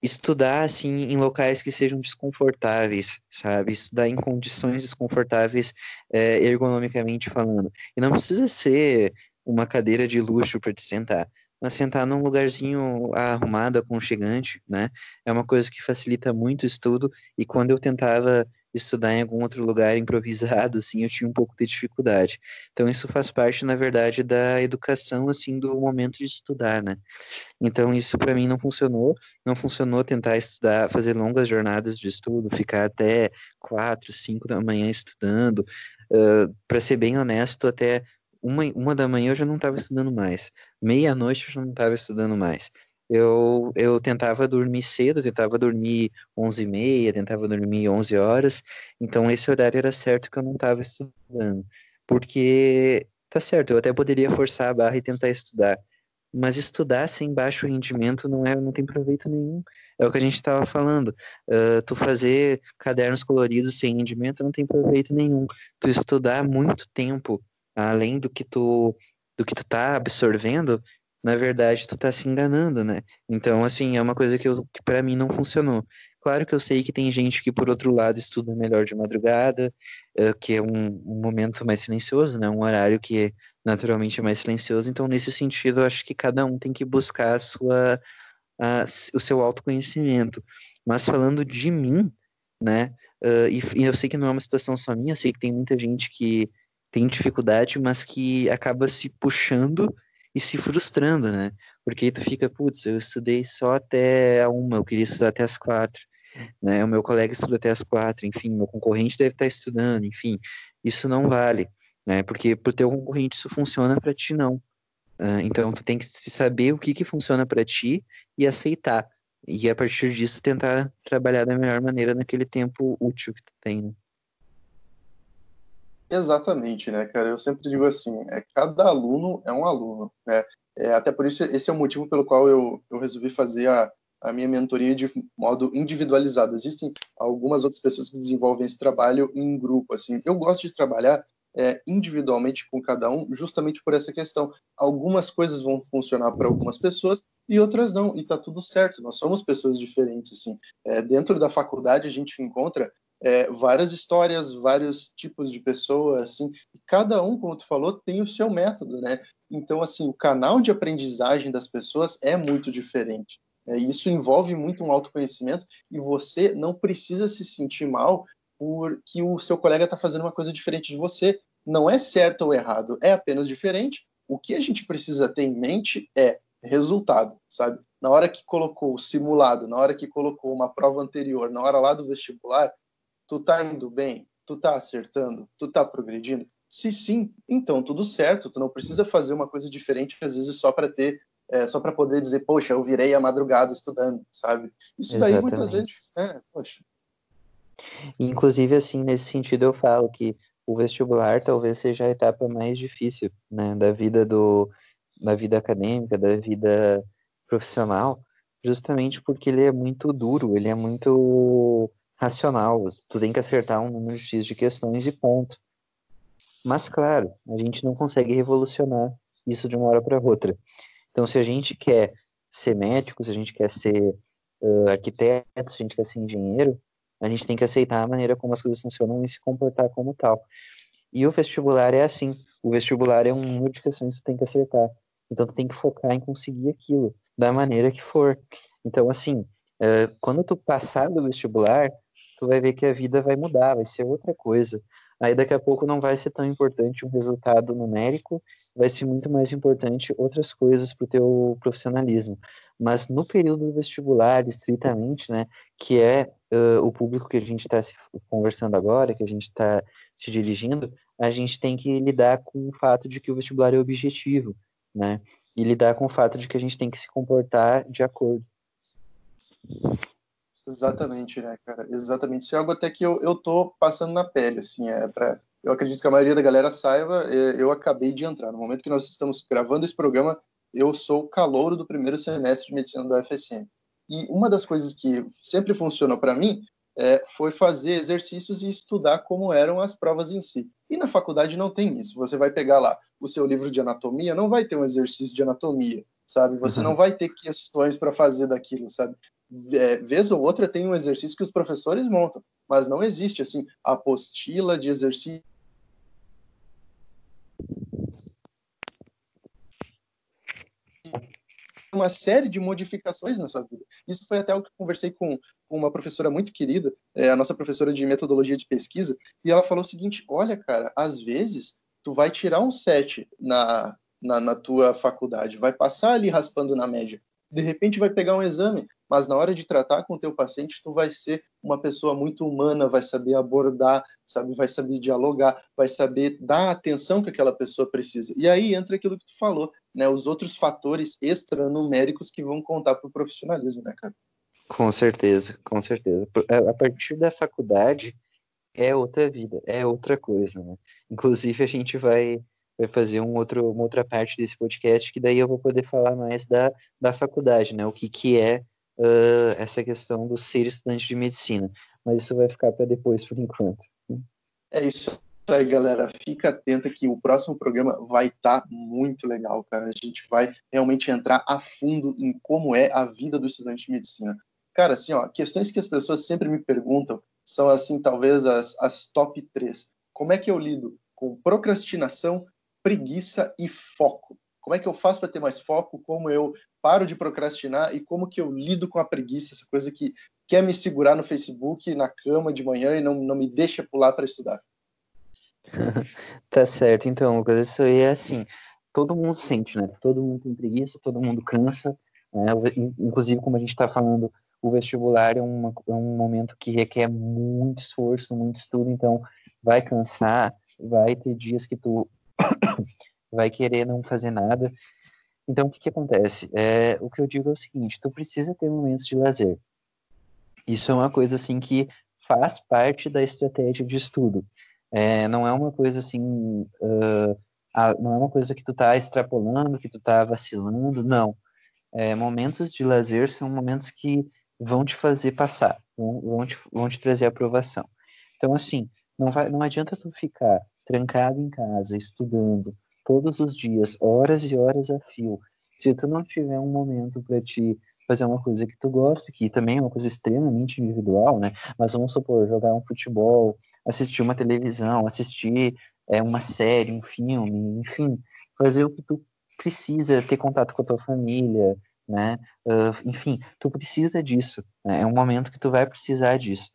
estudar assim em locais que sejam desconfortáveis, sabe? Estudar em condições desconfortáveis, é, ergonomicamente falando. E não precisa ser uma cadeira de luxo para te sentar, mas sentar num lugarzinho arrumado, aconchegante, né? É uma coisa que facilita muito o estudo. E quando eu tentava estudar em algum outro lugar improvisado, assim, eu tinha um pouco de dificuldade. Então, isso faz parte, na verdade, da educação, assim, do momento de estudar, né? Então, isso para mim não funcionou. Não funcionou tentar estudar, fazer longas jornadas de estudo, ficar até quatro, cinco da manhã estudando. Uh, para ser bem honesto, até uma, uma da manhã eu já não estava estudando mais. Meia-noite eu já não estava estudando mais eu, eu tentava dormir cedo, tentava dormir 11 e meia, tentava dormir 11 horas, então esse horário era certo que eu não estava estudando, porque tá certo, eu até poderia forçar a barra e tentar estudar, mas estudar sem baixo rendimento não é, não tem proveito nenhum. É o que a gente estava falando. Uh, tu fazer cadernos coloridos sem rendimento não tem proveito nenhum. Tu estudar muito tempo, além do que tu do que tu tá absorvendo, na verdade tu tá se enganando, né? Então, assim, é uma coisa que, que para mim não funcionou. Claro que eu sei que tem gente que, por outro lado, estuda melhor de madrugada, uh, que é um, um, momento mais silencioso, né? Um horário que naturalmente é mais silencioso. Então, nesse sentido, eu acho que cada um tem que buscar a sua, a, o seu autoconhecimento. Mas falando de mim, né? Uh, e, e eu sei que não é uma situação só minha, eu sei que tem muita gente que tem dificuldade, mas que acaba se puxando e se frustrando, né? Porque tu fica, putz, eu estudei só até a uma, eu queria estudar até as quatro, né? O meu colega estuda até as quatro, enfim, meu concorrente deve estar estudando, enfim, isso não vale, né? Porque pro teu concorrente isso funciona, para ti não. Então tu tem que saber o que que funciona para ti e aceitar. E a partir disso tentar trabalhar da melhor maneira naquele tempo útil que tu tem, né? Exatamente, né, cara? Eu sempre digo assim, é, cada aluno é um aluno, né? É, até por isso, esse é o motivo pelo qual eu, eu resolvi fazer a, a minha mentoria de modo individualizado. Existem algumas outras pessoas que desenvolvem esse trabalho em grupo, assim. Eu gosto de trabalhar é, individualmente com cada um, justamente por essa questão. Algumas coisas vão funcionar para algumas pessoas e outras não, e tá tudo certo. Nós somos pessoas diferentes, assim. É, dentro da faculdade a gente encontra é, várias histórias, vários tipos de pessoas, assim, e cada um, como tu falou, tem o seu método, né? Então, assim, o canal de aprendizagem das pessoas é muito diferente. É, isso envolve muito um autoconhecimento e você não precisa se sentir mal porque o seu colega está fazendo uma coisa diferente de você. Não é certo ou errado, é apenas diferente. O que a gente precisa ter em mente é resultado, sabe? Na hora que colocou o simulado, na hora que colocou uma prova anterior, na hora lá do vestibular, tu tá indo bem, tu tá acertando, tu tá progredindo. Se sim, então tudo certo, tu não precisa fazer uma coisa diferente às vezes só para ter é, só para poder dizer, poxa, eu virei a madrugada estudando, sabe? Isso daí Exatamente. muitas vezes, é, poxa. Inclusive, assim, nesse sentido, eu falo que o vestibular talvez seja a etapa mais difícil, né, da vida do, da vida acadêmica, da vida profissional, justamente porque ele é muito duro, ele é muito racional. Tu tem que acertar um número X de questões e ponto. Mas, claro, a gente não consegue revolucionar isso de uma hora para outra. Então, se a gente quer ser médico, se a gente quer ser uh, arquiteto, se a gente quer ser engenheiro, a gente tem que aceitar a maneira como as coisas funcionam e se comportar como tal. E o vestibular é assim. O vestibular é um número de questões que você tem que acertar. Então, tu tem que focar em conseguir aquilo, da maneira que for. Então, assim, uh, quando tu passar do vestibular, tu vai ver que a vida vai mudar, vai ser outra coisa. Aí daqui a pouco não vai ser tão importante um resultado numérico, vai ser muito mais importante outras coisas para o teu profissionalismo. Mas no período do vestibular, estritamente, né, que é uh, o público que a gente está conversando agora, que a gente está se dirigindo, a gente tem que lidar com o fato de que o vestibular é objetivo, né, e lidar com o fato de que a gente tem que se comportar de acordo. Exatamente, né, cara? Exatamente. Isso é algo até que eu, eu tô passando na pele, assim, é para eu acredito que a maioria da galera saiba, eu acabei de entrar. No momento que nós estamos gravando esse programa, eu sou calouro do primeiro semestre de medicina do UFSM. E uma das coisas que sempre funcionou para mim é, foi fazer exercícios e estudar como eram as provas em si. E na faculdade não tem isso. Você vai pegar lá o seu livro de anatomia, não vai ter um exercício de anatomia, sabe? Você uhum. não vai ter questões para fazer daquilo, sabe? É, vez ou outra tem um exercício que os professores montam, mas não existe assim apostila de exercício. Uma série de modificações na sua vida. Isso foi até o que conversei com, com uma professora muito querida, é, a nossa professora de metodologia de pesquisa, e ela falou o seguinte: olha, cara, às vezes tu vai tirar um 7 na, na, na tua faculdade, vai passar ali raspando na média, de repente vai pegar um exame, mas na hora de tratar com o teu paciente, tu vai ser uma pessoa muito humana, vai saber abordar, sabe, vai saber dialogar, vai saber dar a atenção que aquela pessoa precisa. E aí entra aquilo que tu falou, né, os outros fatores extranuméricos que vão contar para o profissionalismo, né, cara? Com certeza, com certeza. A partir da faculdade é outra vida, é outra coisa, né? Inclusive a gente vai vai fazer um outro, uma outra parte desse podcast que daí eu vou poder falar mais da, da faculdade, né? O que que é uh, essa questão do ser estudante de medicina. Mas isso vai ficar para depois, por enquanto. É isso aí, galera. Fica atenta que o próximo programa vai estar tá muito legal, cara. A gente vai realmente entrar a fundo em como é a vida do estudante de medicina. Cara, assim, ó, questões que as pessoas sempre me perguntam são, assim, talvez as, as top três. Como é que eu lido com procrastinação, preguiça e foco? Como é que eu faço para ter mais foco? Como eu paro de procrastinar e como que eu lido com a preguiça, essa coisa que quer me segurar no Facebook, na cama de manhã e não, não me deixa pular para estudar? tá certo. Então, Lucas, isso aí é assim, todo mundo sente, né? Todo mundo tem preguiça, todo mundo cansa. Né? Inclusive, como a gente está falando, o vestibular é, uma, é um momento que requer muito esforço, muito estudo, então vai cansar, vai ter dias que tu vai querer não fazer nada. Então, o que, que acontece? É, o que eu digo é o seguinte: tu precisa ter momentos de lazer. Isso é uma coisa assim que faz parte da estratégia de estudo. É, não é uma coisa assim, uh, a, não é uma coisa que tu tá extrapolando, que tu tá vacilando, não. É, momentos de lazer são momentos que vão te fazer passar, vão, vão, te, vão te trazer aprovação. Então, assim, não, vai, não adianta tu ficar trancado em casa, estudando, todos os dias, horas e horas a fio, se tu não tiver um momento para te fazer uma coisa que tu gosta, que também é uma coisa extremamente individual, né? Mas vamos supor, jogar um futebol, assistir uma televisão, assistir é, uma série, um filme, enfim, fazer o que tu precisa, ter contato com a tua família, né? Uh, enfim, tu precisa disso. Né? É um momento que tu vai precisar disso.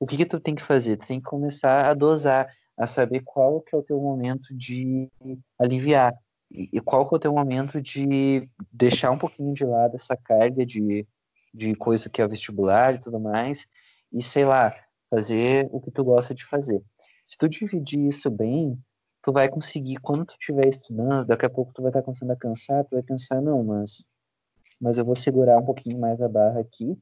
O que que tu tem que fazer? Tu tem que começar a dosar a saber qual que é o teu momento de aliviar. e, qual que é o teu momento de deixar um pouquinho de lado essa carga de, de coisa que é o vestibular e tudo mais, e sei lá, fazer o que tu gosta de fazer. Se tu dividir isso bem, tu vai conseguir, quando tu estiver estudando, daqui a pouco tu vai estar começando a cansar, tu vai pensar, não, mas, mas eu vou segurar um pouquinho mais a barra aqui,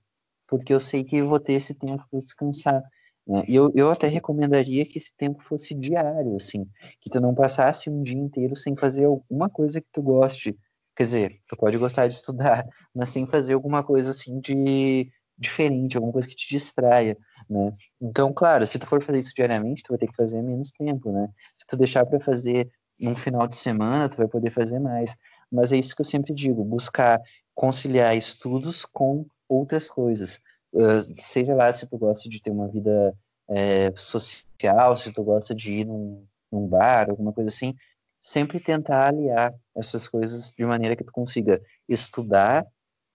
porque eu sei que eu vou ter esse tempo para descansar. Né? E eu, eu até recomendaria que esse tempo fosse diário, assim, que tu não passasse um dia inteiro sem fazer alguma coisa que tu goste. Quer dizer, tu pode gostar de estudar, mas sem fazer alguma coisa assim de diferente, alguma coisa que te distraia, né? Então, claro, se tu for fazer isso diariamente, tu vai ter que fazer menos tempo, né? Se tu deixar para fazer num final de semana, tu vai poder fazer mais. Mas é isso que eu sempre digo, buscar conciliar estudos com outras coisas. Uh, seja lá se tu gosta de ter uma vida é, social, se tu gosta de ir num, num bar, alguma coisa assim, sempre tentar aliar essas coisas de maneira que tu consiga estudar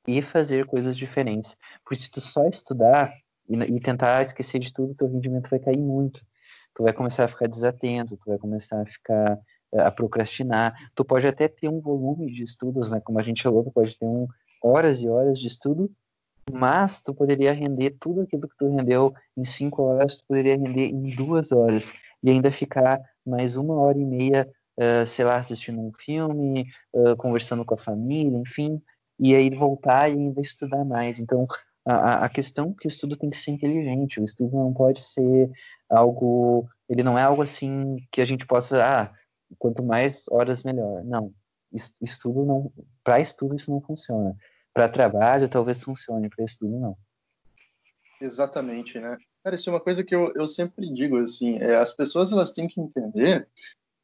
e fazer coisas diferentes. Porque se tu só estudar e, e tentar esquecer de tudo, teu rendimento vai cair muito. Tu vai começar a ficar desatento, tu vai começar a ficar a procrastinar. Tu pode até ter um volume de estudos, né? Como a gente falou, tu pode ter um, horas e horas de estudo, mas tu poderia render tudo aquilo que tu rendeu em cinco horas, tu poderia render em duas horas e ainda ficar mais uma hora e meia, uh, sei lá, assistindo um filme, uh, conversando com a família, enfim, e aí voltar e ainda estudar mais. Então, a, a questão que o estudo tem que ser inteligente, o estudo não pode ser algo, ele não é algo assim que a gente possa, ah, quanto mais horas melhor. Não, estudo não, para estudo isso não funciona. Para trabalho talvez funcione, para estudo não. Exatamente, né? Cara, isso é uma coisa que eu, eu sempre digo, assim, é, as pessoas elas têm que entender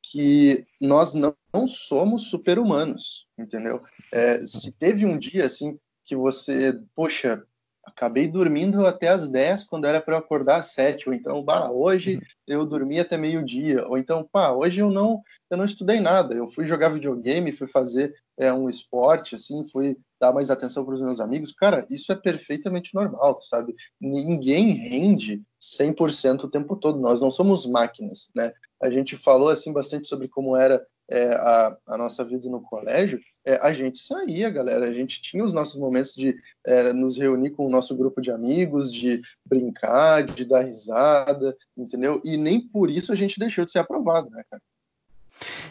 que nós não, somos super-humanos, entendeu? É, se teve um dia, assim, que você, poxa, acabei dormindo até as 10 quando era para eu acordar às 7, ou então, bah, hoje eu dormi até meio-dia, ou então, pá, hoje eu não, eu não estudei nada, eu fui jogar videogame, fui fazer é, um esporte, assim, fui dar mais atenção para os meus amigos. Cara, isso é perfeitamente normal, sabe? Ninguém rende 100% o tempo todo, nós não somos máquinas, né? A gente falou, assim, bastante sobre como era é, a, a, nossa vida no colégio, é, a gente saía, galera. A gente tinha os nossos momentos de é, nos reunir com o nosso grupo de amigos, de brincar, de dar risada, entendeu? E nem por isso a gente deixou de ser aprovado, né, cara?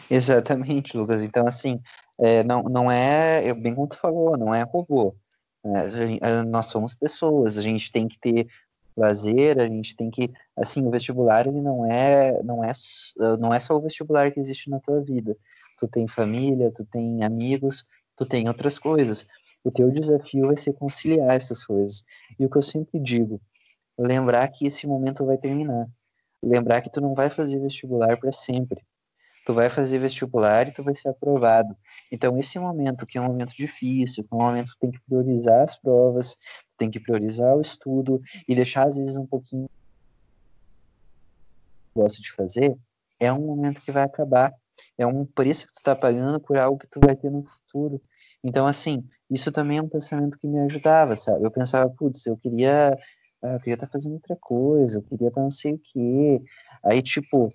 Exatamente, Lucas. Então, assim, é, não, não é, bem como tu falou, não é robô. É, nós somos pessoas, a gente tem que ter lazer, a gente tem que, assim, o vestibular ele não é, não é, não é só o vestibular que existe na tua vida. Tu tem família, tu tem amigos, tu tem outras coisas. O teu desafio vai ser conciliar essas coisas. E o que eu sempre digo, lembrar que esse momento vai terminar. Lembrar que tu não vai fazer vestibular para sempre. Tu vai fazer vestibular e tu vai ser aprovado. Então, esse momento, que é um momento difícil, que é um momento que tem que priorizar as provas, tem que priorizar o estudo e deixar, às vezes, um pouquinho gosta de fazer, é um momento que vai acabar. É um preço que tu tá pagando por algo que tu vai ter no futuro. Então, assim, isso também é um pensamento que me ajudava, sabe? Eu pensava, putz, eu queria ah, eu queria estar tá fazendo outra coisa, eu queria estar tá não sei o quê. Aí, tipo,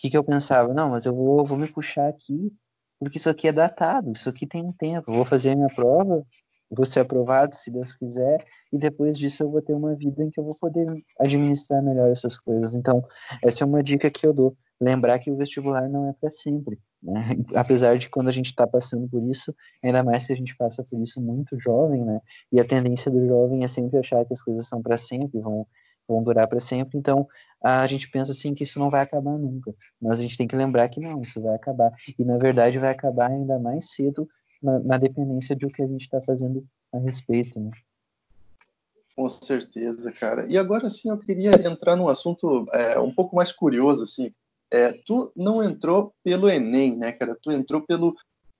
que que eu pensava? Não, mas eu vou, vou me puxar aqui, porque isso aqui é datado, isso aqui tem um tempo. Eu vou fazer a minha prova, vou ser aprovado, se Deus quiser, e depois disso eu vou ter uma vida em que eu vou poder administrar melhor essas coisas. Então, essa é uma dica que eu dou. Lembrar que o vestibular não é para sempre. Né? Apesar de quando a gente está passando por isso, ainda mais se a gente passa por isso muito jovem, né? E a tendência do jovem é sempre achar que as coisas são para sempre, vão, vão durar para sempre. Então, a gente pensa assim que isso não vai acabar nunca. Mas a gente tem que lembrar que não, isso vai acabar. E na verdade vai acabar ainda mais cedo na, na dependência de o que a gente está fazendo a respeito, né? Com certeza, cara. E agora sim eu queria entrar num assunto é, um pouco mais curioso, assim. É, tu não entrou pelo Enem, né, cara? Tu entrou pelo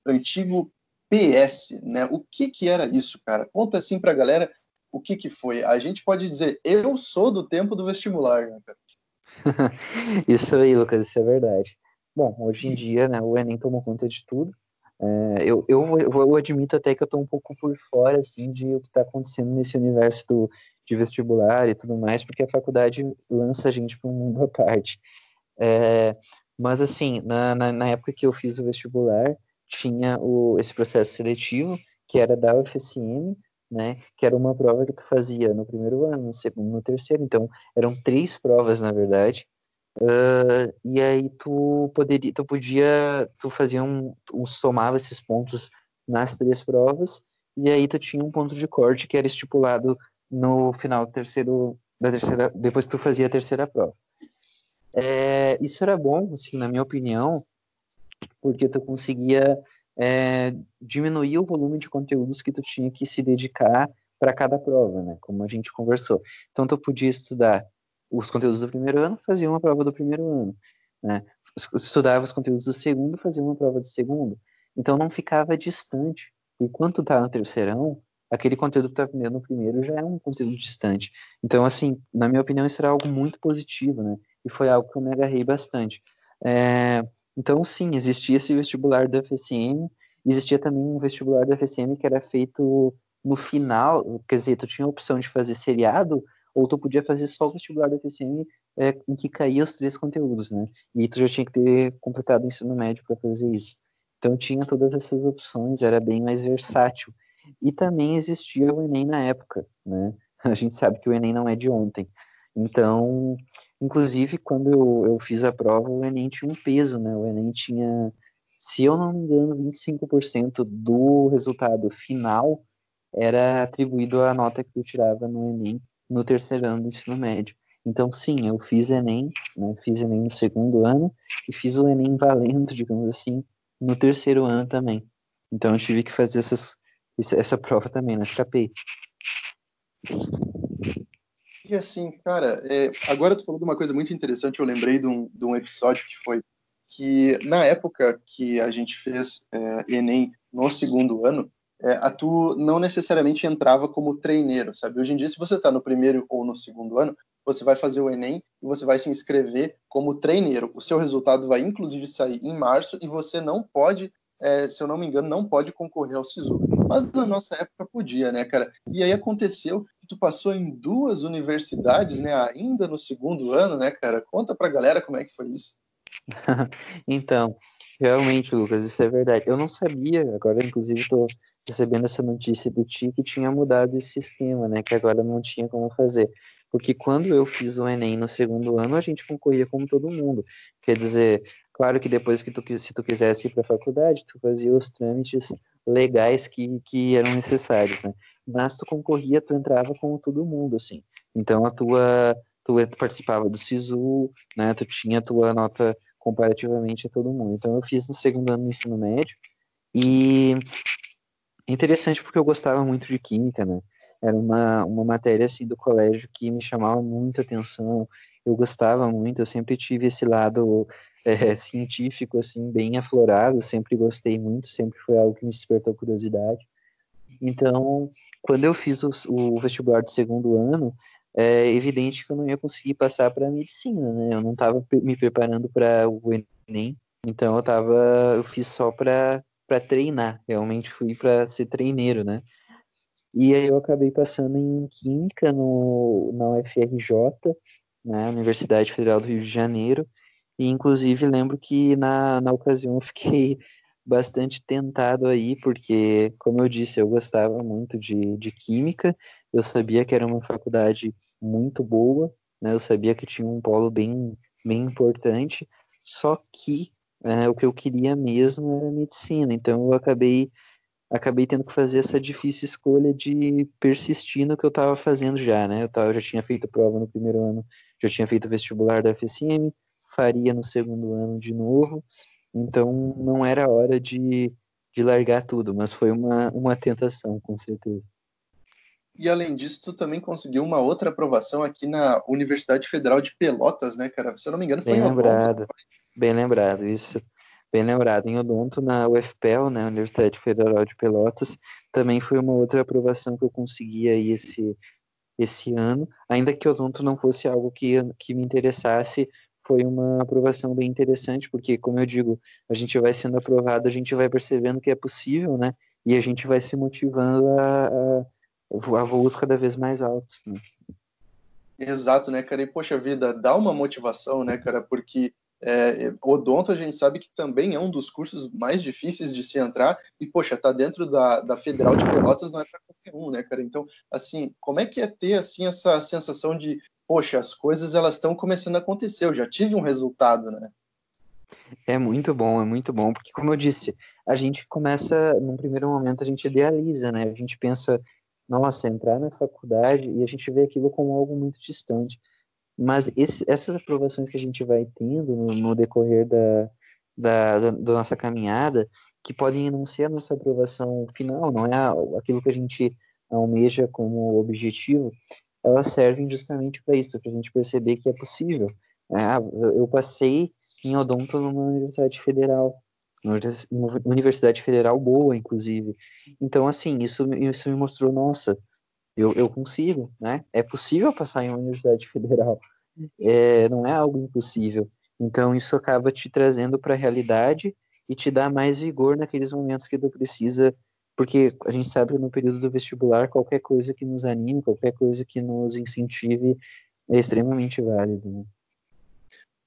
antigo PS, né? O que que era isso, cara? Conta assim pra galera o que que foi. A gente pode dizer, eu sou do tempo do vestibular, né, cara? isso aí, Lucas, isso é verdade. Bom, hoje em dia, né, o Enem tomou conta de tudo. É, eu, eu, eu, admito até que eu estou um pouco por fora, assim, de o que está acontecendo nesse universo do, de vestibular e tudo mais, porque a faculdade lança a gente para um mundo à parte. É, mas, assim, na, na, na, época que eu fiz o vestibular, tinha o, esse processo seletivo, que era da UFSM, né, que era uma prova que tu fazia no primeiro ano, no segundo, no terceiro, então eram três provas, na verdade, uh, e aí tu poderia, tu podia, tu fazia um, tu somava esses pontos nas três provas, e aí tu tinha um ponto de corte que era estipulado no final do terceiro, da terceira, depois que tu fazia a terceira prova. É, isso era bom, assim, na minha opinião, porque tu conseguia é, diminuir o volume de conteúdos que tu tinha que se dedicar para cada prova, né? Como a gente conversou. Então tu podia estudar os conteúdos do primeiro ano, fazia uma prova do primeiro ano, né? Estudava os conteúdos do segundo, fazia uma prova do segundo. Então não ficava distante. Enquanto tu tá no terceirão, aquele conteúdo que tu tá aprendendo no primeiro já é um conteúdo distante. Então, assim, na minha opinião, isso era algo muito positivo, né? E foi algo que eu me agarrei bastante. É, então, sim, existia esse vestibular da FSM, existia também um vestibular da FSM que era feito no final, quer dizer, tu tinha a opção de fazer seriado, ou tu podia fazer só o vestibular da FSM é, em que caía os três conteúdos, né? E tu já tinha que ter completado o ensino médio para fazer isso. Então tinha todas essas opções, era bem mais versátil. E também existia o Enem na época, né? A gente sabe que o Enem não é de ontem. Então, inclusive, quando eu, eu fiz a prova, o Enem tinha um peso, né? O Enem tinha, se eu não me engano, 25% do resultado final era atribuído à nota que eu tirava no Enem no terceiro ano do ensino médio. Então, sim, eu fiz Enem, né? Fiz Enem no segundo ano e fiz o Enem valendo, digamos assim, no terceiro ano também. Então, eu tive que fazer essas, essa prova também, né? Escapei. E assim, cara, é, agora tu falou de uma coisa muito interessante, eu lembrei de um, de um episódio que foi que na época que a gente fez é, Enem no segundo ano, é, a tu não necessariamente entrava como treineiro, sabe? Hoje em dia, se você está no primeiro ou no segundo ano, você vai fazer o Enem e você vai se inscrever como treineiro. O seu resultado vai inclusive sair em março e você não pode, é, se eu não me engano, não pode concorrer ao SISU. Mas na nossa época podia, né, cara? E aí aconteceu tu passou em duas universidades, né? Ainda no segundo ano, né, cara? Conta pra galera como é que foi isso. então, realmente, Lucas, isso é verdade. Eu não sabia, agora inclusive estou recebendo essa notícia do Ti que tinha mudado esse sistema, né? Que agora não tinha como fazer. Porque quando eu fiz o Enem no segundo ano, a gente concorria como todo mundo. Quer dizer, claro que depois que tu, se tu quisesse ir para a faculdade, tu fazia os trâmites legais que, que eram necessários, né? Mas tu concorria, tu entrava como todo mundo, assim. Então a tua, tu participava do SISU, né? Tu tinha a tua nota comparativamente a todo mundo. Então eu fiz no segundo ano do ensino médio e é interessante porque eu gostava muito de química, né? Era uma, uma matéria assim do colégio que me chamava muito atenção. Eu gostava muito, eu sempre tive esse lado é, científico assim bem aflorado, sempre gostei muito, sempre foi algo que me despertou curiosidade. Então, quando eu fiz o, o vestibular do segundo ano, é evidente que eu não ia conseguir passar para medicina, né? Eu não estava me preparando para o Enem, então eu tava, eu fiz só para treinar, realmente fui para ser treineiro, né? E aí eu acabei passando em Química no, na UFRJ, né, Universidade Federal do Rio de Janeiro, e inclusive lembro que na, na ocasião fiquei bastante tentado aí, porque, como eu disse, eu gostava muito de, de Química, eu sabia que era uma faculdade muito boa, né, eu sabia que tinha um polo bem, bem importante, só que é, o que eu queria mesmo era medicina, então eu acabei acabei tendo que fazer essa difícil escolha de persistir no que eu estava fazendo já, né? Eu, tava, eu já tinha feito prova no primeiro ano, já tinha feito vestibular da FSM, faria no segundo ano de novo, então não era hora de, de largar tudo, mas foi uma, uma tentação, com certeza. E além disso, tu também conseguiu uma outra aprovação aqui na Universidade Federal de Pelotas, né, cara? Se eu não me engano, foi bem lembrado, bem lembrado, isso. Bem lembrado, em odonto na UFPEL, né, Universidade Federal de Pelotas, também foi uma outra aprovação que eu consegui aí esse, esse ano, ainda que odonto não fosse algo que, que me interessasse, foi uma aprovação bem interessante, porque, como eu digo, a gente vai sendo aprovado, a gente vai percebendo que é possível, né, e a gente vai se motivando a, a, a voos cada vez mais altos, né. Exato, né, cara? E, poxa vida, dá uma motivação, né, cara? Porque É, odonto a gente sabe que também é um dos cursos mais difíceis de se entrar e, poxa, tá dentro da, da Federal de Pelotas não é para qualquer um, né, cara? Então, assim, como é que é ter, assim, essa sensação de, poxa, as coisas elas estão começando a acontecer, eu já tive um resultado, né? É muito bom, é muito bom, porque como eu disse, a gente começa, num primeiro momento, a gente idealiza, né? A gente pensa, nossa, entrar na faculdade e a gente vê aquilo como algo muito distante. Mas esse, essas aprovações que a gente vai tendo no, no decorrer da, da, da, da, nossa caminhada, que podem não ser a nossa aprovação final, não é aquilo que a gente almeja como objetivo, elas servem justamente para isso, para a gente perceber que é possível. Ah, eu passei em odonto numa universidade federal, uma universidade federal boa, inclusive. Então, assim, isso, isso me mostrou, nossa, eu, eu consigo, né? É possível passar em uma universidade federal, é, não é algo impossível. Então, isso acaba te trazendo para a realidade e te dá mais vigor naqueles momentos que tu precisa, porque a gente sabe que no período do vestibular, qualquer coisa que nos anime, qualquer coisa que nos incentive é extremamente válido. Né?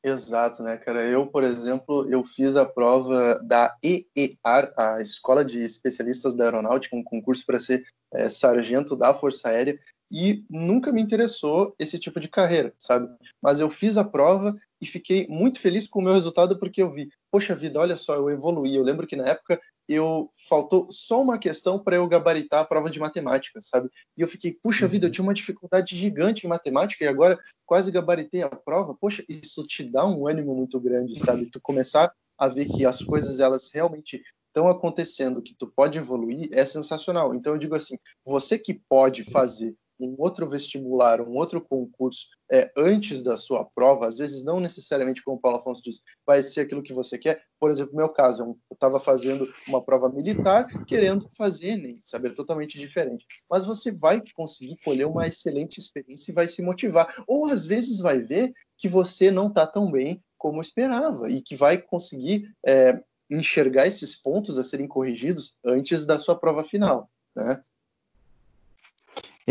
Exato, né, cara? Eu, por exemplo, eu fiz a prova da EEAR, a Escola de Especialistas da Aeronáutica, um concurso para ser é, sargento da Força Aérea, e nunca me interessou esse tipo de carreira, sabe? Mas eu fiz a prova e fiquei muito feliz com o meu resultado porque eu vi, poxa vida, olha só, eu evoluí. Eu lembro que na época eu faltou só uma questão para eu gabaritar a prova de matemática, sabe? E eu fiquei, puxa vida, eu uhum. tinha uma dificuldade gigante em matemática e agora quase gabaritei a prova. Poxa, isso te dá um ânimo muito grande, sabe? Tu começar a ver que as coisas elas realmente estão acontecendo, que tu pode evoluir, é sensacional. Então eu digo assim, você que pode fazer um outro vestibular, um outro concurso é, antes da sua prova, às vezes não necessariamente, como o Paulo Afonso disse, vai ser aquilo que você quer. Por exemplo, no meu caso, eu estava fazendo uma prova militar, querendo fazer Enem, sabe? É totalmente diferente. Mas você vai conseguir colher uma excelente experiência e vai se motivar. Ou às vezes vai ver que você não está tão bem como esperava e que vai conseguir é, enxergar esses pontos a serem corrigidos antes da sua prova final, né?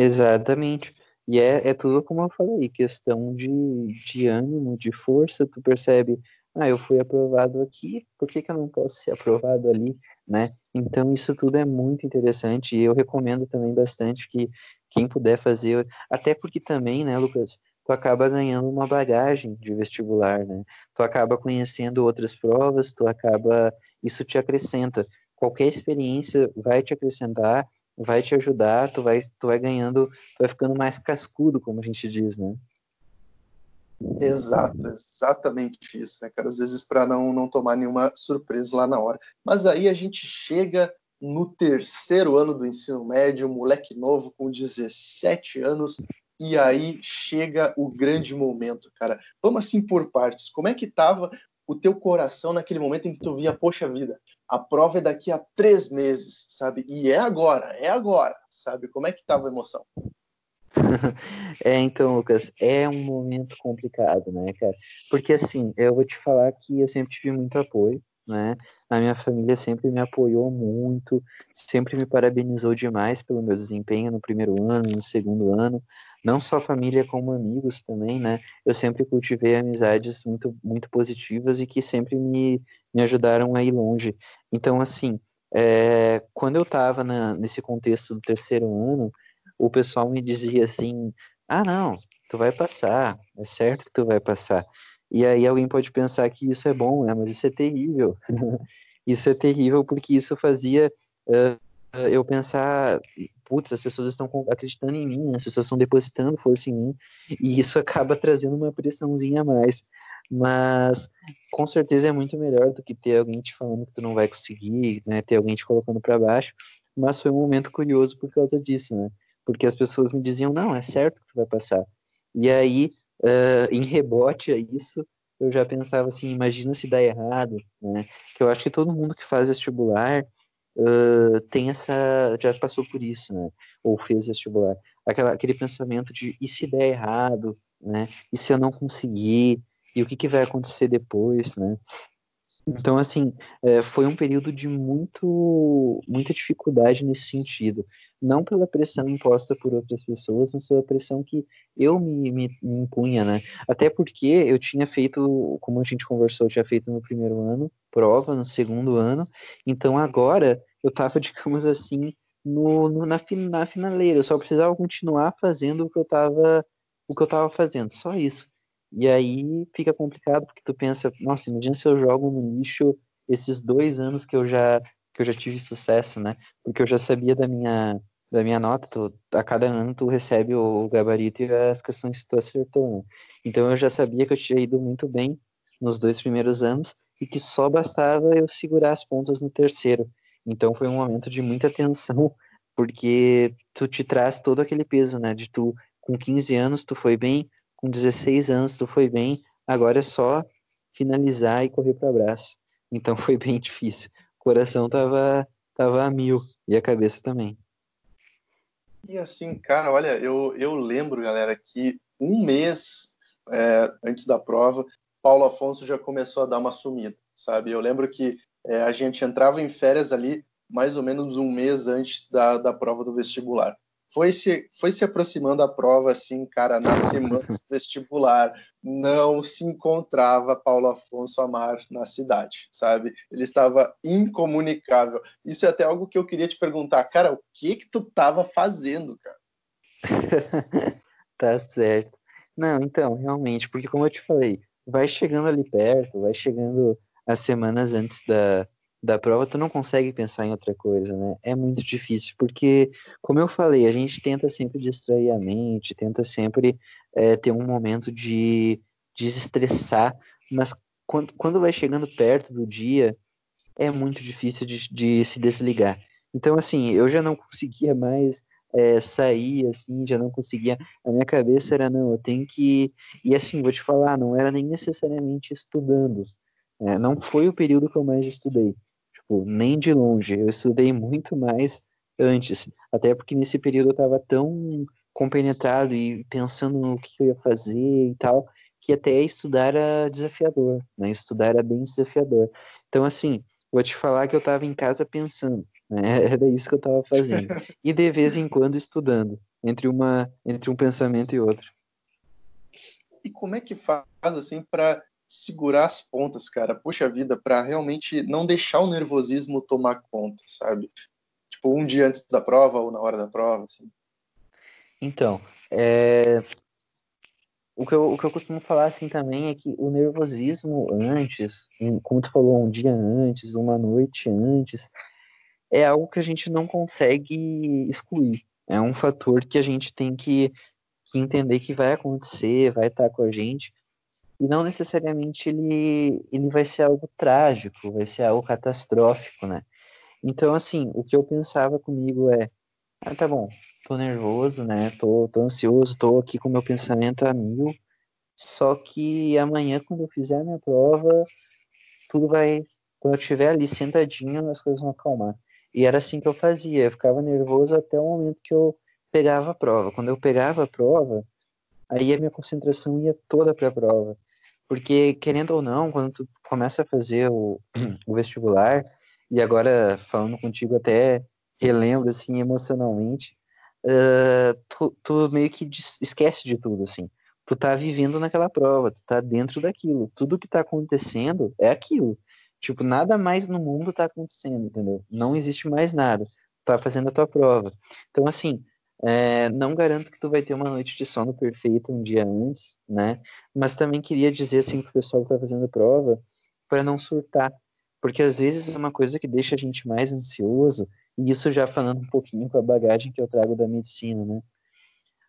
Exatamente. E é, é tudo como eu falei, questão de, de ânimo, de força, tu percebe, ah, eu fui aprovado aqui, por que, que eu não posso ser aprovado ali, né? Então isso tudo é muito interessante e eu recomendo também bastante que quem puder fazer, até porque também, né, Lucas, tu acaba ganhando uma bagagem de vestibular, né? Tu acaba conhecendo outras provas, tu acaba, isso te acrescenta. Qualquer experiência vai te acrescentar vai te ajudar, tu vai, tu vai ganhando, tu vai ficando mais cascudo, como a gente diz, né? Exato, exatamente isso, né, cara? Às vezes para não, não tomar nenhuma surpresa lá na hora. Mas aí a gente chega no terceiro ano do ensino médio, moleque novo com 17 anos, e aí chega o grande momento, cara. Vamos assim por partes. Como é que tava o teu coração naquele momento em que tu via, poxa vida, a prova é daqui a três meses, sabe? E é agora, é agora, sabe? Como é que tava a emoção? é, então, Lucas, é um momento complicado, né, cara? Porque assim, eu vou te falar que eu sempre tive muito apoio, né? A minha família sempre me apoiou muito, sempre me parabenizou demais pelo meu desempenho no primeiro ano, no segundo ano, não só família como amigos também, né? Eu sempre cultivei amizades muito muito positivas e que sempre me, me ajudaram a ir longe. Então, assim, é, quando eu estava nesse contexto do terceiro ano, o pessoal me dizia assim: ah, não, tu vai passar, é certo que tu vai passar. E aí alguém pode pensar que isso é bom, né? Mas isso é terrível. isso é terrível porque isso fazia uh, eu pensar, putz, as pessoas estão acreditando em mim, as pessoas estão depositando força em mim, e isso acaba trazendo uma pressãozinha a mais. Mas com certeza é muito melhor do que ter alguém te falando que tu não vai conseguir, né? Ter alguém te colocando para baixo. Mas foi um momento curioso por causa disso, né? Porque as pessoas me diziam, não, é certo que tu vai passar. E aí uh, em rebote a isso, eu já pensava assim, imagina se dá errado, né? Que eu acho que todo mundo que faz vestibular uh, tem essa, já passou por isso, né? Ou fez vestibular. Aquela, aquele pensamento de e se der errado, né? E se eu não conseguir? E o que, que vai acontecer depois, né? Então, assim, é, foi um período de muito, muita dificuldade nesse sentido. Não pela pressão imposta por outras pessoas, mas pela pressão que eu me, me, me impunha, né? Até porque eu tinha feito, como a gente conversou, eu tinha feito no primeiro ano, prova no segundo ano, então agora eu estava, digamos assim, no, no, na, na finaleira, eu só precisava continuar fazendo o que eu estava o que eu estava fazendo, só isso. E aí fica complicado porque tu pensa, nossa, imagina se eu jogo no lixo esses dois anos que eu já que eu já tive sucesso, né? Porque eu já sabia da minha da minha nota, tu, a cada ano tu recebe o gabarito e as questões que tu acertou, né? Então eu já sabia que eu tinha ido muito bem nos dois primeiros anos e que só bastava eu segurar as pontas no terceiro. Então foi um momento de muita tensão, porque tu te traz todo aquele peso, né? De tu, com 15 anos, tu foi bem, com 16 anos tu foi bem, agora é só finalizar e correr para o abraço. Então foi bem difícil. O coração tava, tava a mil e a cabeça também. E assim, cara, olha, eu, eu lembro, galera, que um mês é, antes da prova, Paulo Afonso já começou a dar uma sumida, sabe? Eu lembro que é, a gente entrava em férias ali mais ou menos um mês antes da, da prova do vestibular foi se, foi se aproximando a prova, assim, cara, na semana do vestibular, não se encontrava Paulo Afonso Amar na cidade, sabe? Ele estava incomunicável. Isso é até algo que eu queria te perguntar, cara, o que que tu estava fazendo, cara? tá certo. Não, então, realmente, porque como eu te falei, vai chegando ali perto, vai chegando as semanas antes da, da prova, tu não consegue pensar em outra coisa, né? É muito difícil, porque, como eu falei, a gente tenta sempre distrair a mente, tenta sempre é, ter um momento de desestressar, mas quando, quando vai chegando perto do dia, é muito difícil de, de se desligar. Então, assim, eu já não conseguia mais é, sair, assim, já não conseguia. A minha cabeça era, não, eu tenho que. E assim, vou te falar, não era nem necessariamente estudando. É, não foi o período que eu mais estudei. Tipo, nem de longe. Eu estudei muito mais antes. Até porque nesse período eu estava tão compenetrado e pensando no que eu ia fazer e tal, que até estudar era desafiador, né? Estudar era bem desafiador. Então, assim, vou te falar que eu estava em casa pensando, né? Era isso que eu estava fazendo. E de vez em quando estudando, entre, uma, entre um pensamento e outro. E como é que faz, assim, para segurar as pontas, cara. Puxa vida, para realmente não deixar o nervosismo tomar conta, sabe? Tipo, um dia antes da prova ou na hora da prova, assim. Então, é... o, que eu, o que eu costumo falar assim também é que o nervosismo antes, como tu falou, um dia antes, uma noite antes, é algo que a gente não consegue excluir. É um fator que a gente tem que, que entender que vai acontecer, vai estar com a gente, e não necessariamente ele, ele vai ser algo trágico, vai ser algo catastrófico, né? Então, assim, o que eu pensava comigo é, ah, tá bom, tô nervoso, né? Tô, tô ansioso, tô aqui com meu pensamento a mil, só que amanhã, quando eu fizer a minha prova, tudo vai, quando eu estiver ali sentadinho, as coisas vão acalmar. E era assim que eu fazia, eu ficava nervoso até o momento que eu pegava a prova. Quando eu pegava a prova, aí a minha concentração ia toda para a prova. Porque, querendo ou não, quando tu começa a fazer o, o vestibular, e agora falando contigo até relembro, assim, emocionalmente, uh, tu, tu, meio que esquece de tudo, assim. Tu tá vivendo naquela prova, tu tá dentro daquilo. Tudo que tá acontecendo é aquilo. Tipo, nada mais no mundo tá acontecendo, entendeu? Não existe mais nada. Tu tá fazendo a tua prova. Então, assim, é, não garanto que tu vai ter uma noite de sono perfeita um dia antes, né? Mas também queria dizer assim pro pessoal que tá fazendo prova para não surtar, porque às vezes é uma coisa que deixa a gente mais ansioso, e isso já falando um pouquinho com a bagagem que eu trago da medicina, né?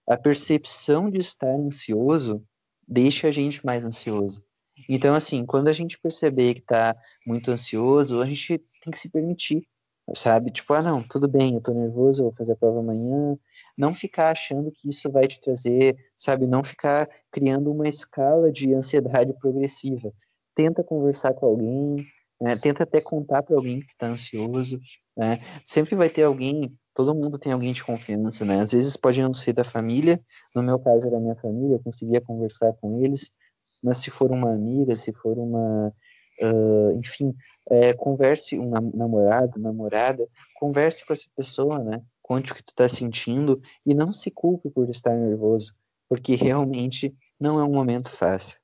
A percepção de estar ansioso deixa a gente mais ansioso. Então, assim, quando a gente perceber que tá muito ansioso, a gente tem que se permitir sabe? Tipo, ah, não, tudo bem, eu tô nervoso, eu vou fazer a prova amanhã. Não ficar achando que isso vai te trazer, sabe? Não ficar criando uma escala de ansiedade progressiva. Tenta conversar com alguém, né? tenta até contar para alguém que está ansioso, né? Sempre vai ter alguém, todo mundo tem alguém de confiança, né? Às vezes pode não ser da família, no meu caso era minha família, eu conseguia conversar com eles, mas se for uma amiga, se for uma uh, enfim, é, converse, um namorado, namorada, converse com essa pessoa, né? Conte o que tu tá sentindo e não se culpe por estar nervoso, porque realmente não é um momento fácil.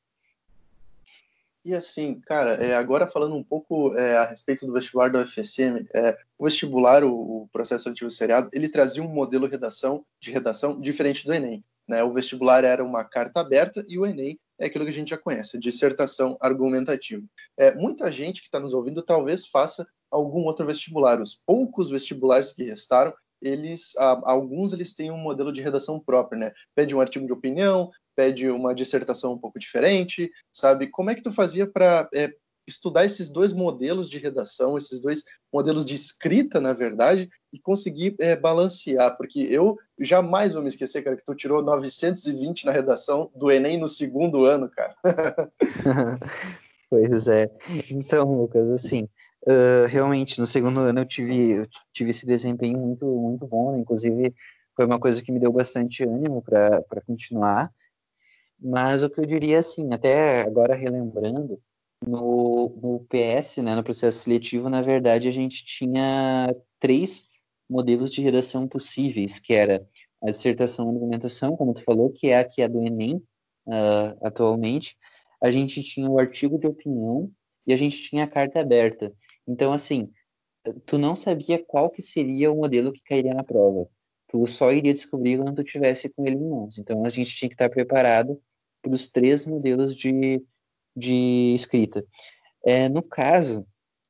E assim, cara, é, agora falando um pouco é, a respeito do vestibular da UFSM, é, o vestibular, o, o, processo seletivo seriado, ele trazia um modelo redação, de redação diferente do Enem. Né? O vestibular era uma carta aberta e o Enem é aquilo que a gente já conhece, dissertação argumentativa. É, muita gente que está nos ouvindo talvez faça algum outro vestibular. Os poucos vestibulares que restaram, eles, alguns eles têm um modelo de redação próprio, né? Pede um artigo de opinião, pede uma dissertação um pouco diferente, sabe? Como é que tu fazia para é, estudar esses dois modelos de redação, esses dois modelos de escrita, na verdade, e conseguir é, balancear? Porque eu jamais vou me esquecer, cara, que tu tirou 920 na redação do Enem no segundo ano, cara. pois é. Então, Lucas, assim, uh, realmente, no segundo ano eu tive, eu tive esse desempenho muito, muito bom, né? inclusive foi uma coisa que me deu bastante ânimo para continuar. Mas o que eu diria assim, até agora relembrando, no, no PS, né, no processo seletivo, na verdade, a gente tinha três modelos de redação possíveis, que era a dissertação e argumentação, como tu falou, que é a que é do Enem uh, atualmente. A gente tinha o artigo de opinião e a gente tinha a carta aberta. Então, assim, tu não sabia qual que seria o modelo que cairia na prova. Tu só iria descobrir quando tu tivesse com ele em mãos. Então, a gente tinha que estar preparado para os três modelos de, de escrita. É, no caso,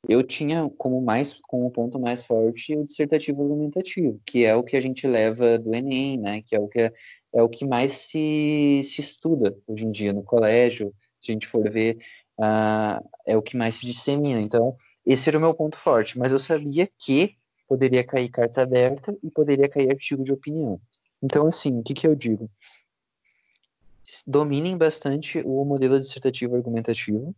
eu tinha como mais como ponto mais forte o dissertativo argumentativo, que é o que a gente leva do Enem, né? Que é o que é, é o que mais se, se estuda hoje em dia no colégio. Se a gente for ver, uh, é o que mais se dissemina. Então, esse era o meu ponto forte. Mas eu sabia que poderia cair carta aberta e poderia cair artigo de opinião. Então, assim, o que, que eu digo? Dominem bastante o modelo dissertativo argumentativo,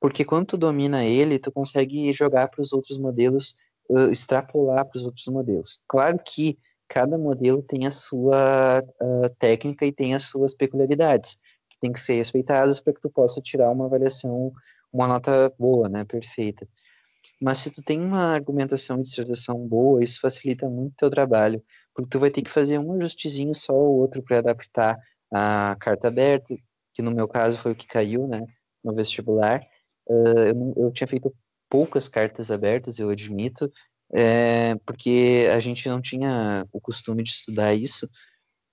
porque quando tu domina ele, tu consegue jogar para os outros modelos, uh, extrapolar para os outros modelos. Claro que cada modelo tem a sua uh, técnica e tem as suas peculiaridades, que tem que ser respeitadas para que tu possa tirar uma avaliação, uma nota boa, né, perfeita. Mas se tu tem uma argumentação e dissertação boa, isso facilita muito o teu trabalho, porque tu vai ter que fazer um ajustezinho só ou outro para adaptar a carta aberta, que no meu caso foi o que caiu, né, no vestibular. Uh, eu, eu, tinha feito poucas cartas abertas, eu admito, é, porque a gente não tinha o costume de estudar isso,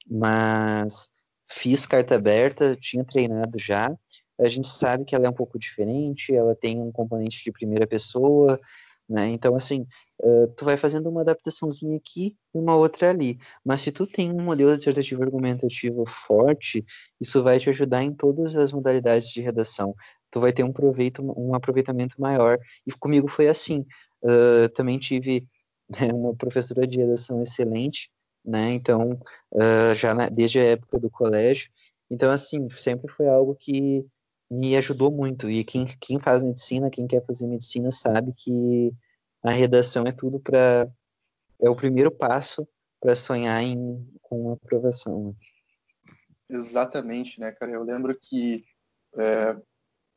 mas fiz carta aberta, tinha treinado já. A gente sabe que ela é um pouco diferente, ela tem um componente de primeira pessoa, né? Então, assim, uh, tu vai fazendo uma adaptaçãozinha aqui e uma outra ali. Mas se tu tem um modelo dissertativo argumentativo forte, isso vai te ajudar em todas as modalidades de redação. Tu vai ter um proveito, um aproveitamento maior. E comigo foi assim. Uh, também tive né, uma professora de redação excelente, né? Então, uh, já na, desde a época do colégio. Então, assim, sempre foi algo que me ajudou muito. E quem, quem faz medicina, quem quer fazer medicina, sabe que a redação é tudo para. É o primeiro passo para sonhar em, com uma aprovação. Né? Exatamente, né, cara? Eu lembro que é,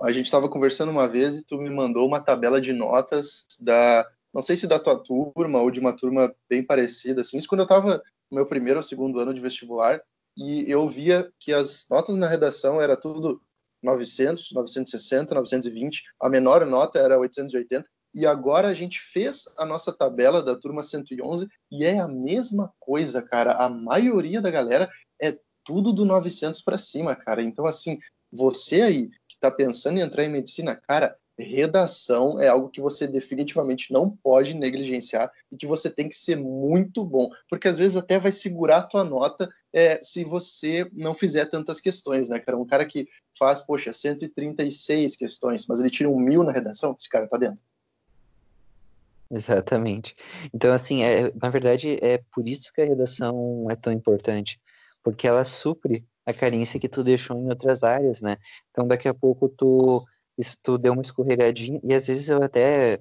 a gente estava conversando uma vez e tu me mandou uma tabela de notas da. Não sei se da tua turma ou de uma turma bem parecida, assim. Isso quando eu estava no meu primeiro ou segundo ano de vestibular e eu via que as notas na redação era tudo 900, 960, 920, a menor nota era 880, e agora a gente fez a nossa tabela da turma 111 e é a mesma coisa, cara. A maioria da galera é tudo do 900 para cima, cara. Então, assim, você aí que está pensando em entrar em medicina, cara, redação é algo que você definitivamente não pode negligenciar e que você tem que ser muito bom, porque às vezes até vai segurar a tua nota é, se você não fizer tantas questões, né, cara? Um cara que faz, poxa, 136 questões, mas ele tira um mil na redação, esse cara tá dentro. Exatamente. Então, assim, é, na verdade, é por isso que a redação é tão importante, porque ela supre a carência que tu deixou em outras áreas, né? Então, daqui a pouco tu isso tu deu uma escorregadinha, e às vezes eu até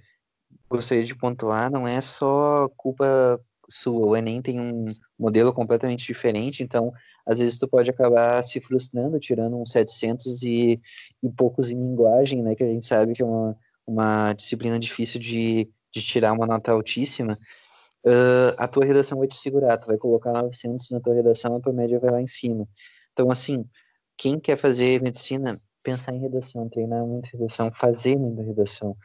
gostaria de pontuar, não é só culpa sua. O Enem tem um modelo completamente diferente, então às vezes tu pode acabar se frustrando, tirando uns 700 e, e poucos em linguagem, né, que a gente sabe que é uma, uma disciplina difícil de, de tirar uma nota altíssima. Uh, a tua redação vai te segurar, tu vai colocar 900 na tua redação, a tua média vai lá em cima. Então, assim, quem quer fazer medicina, pensar em redação, treinar muito redação, fazer muita redação,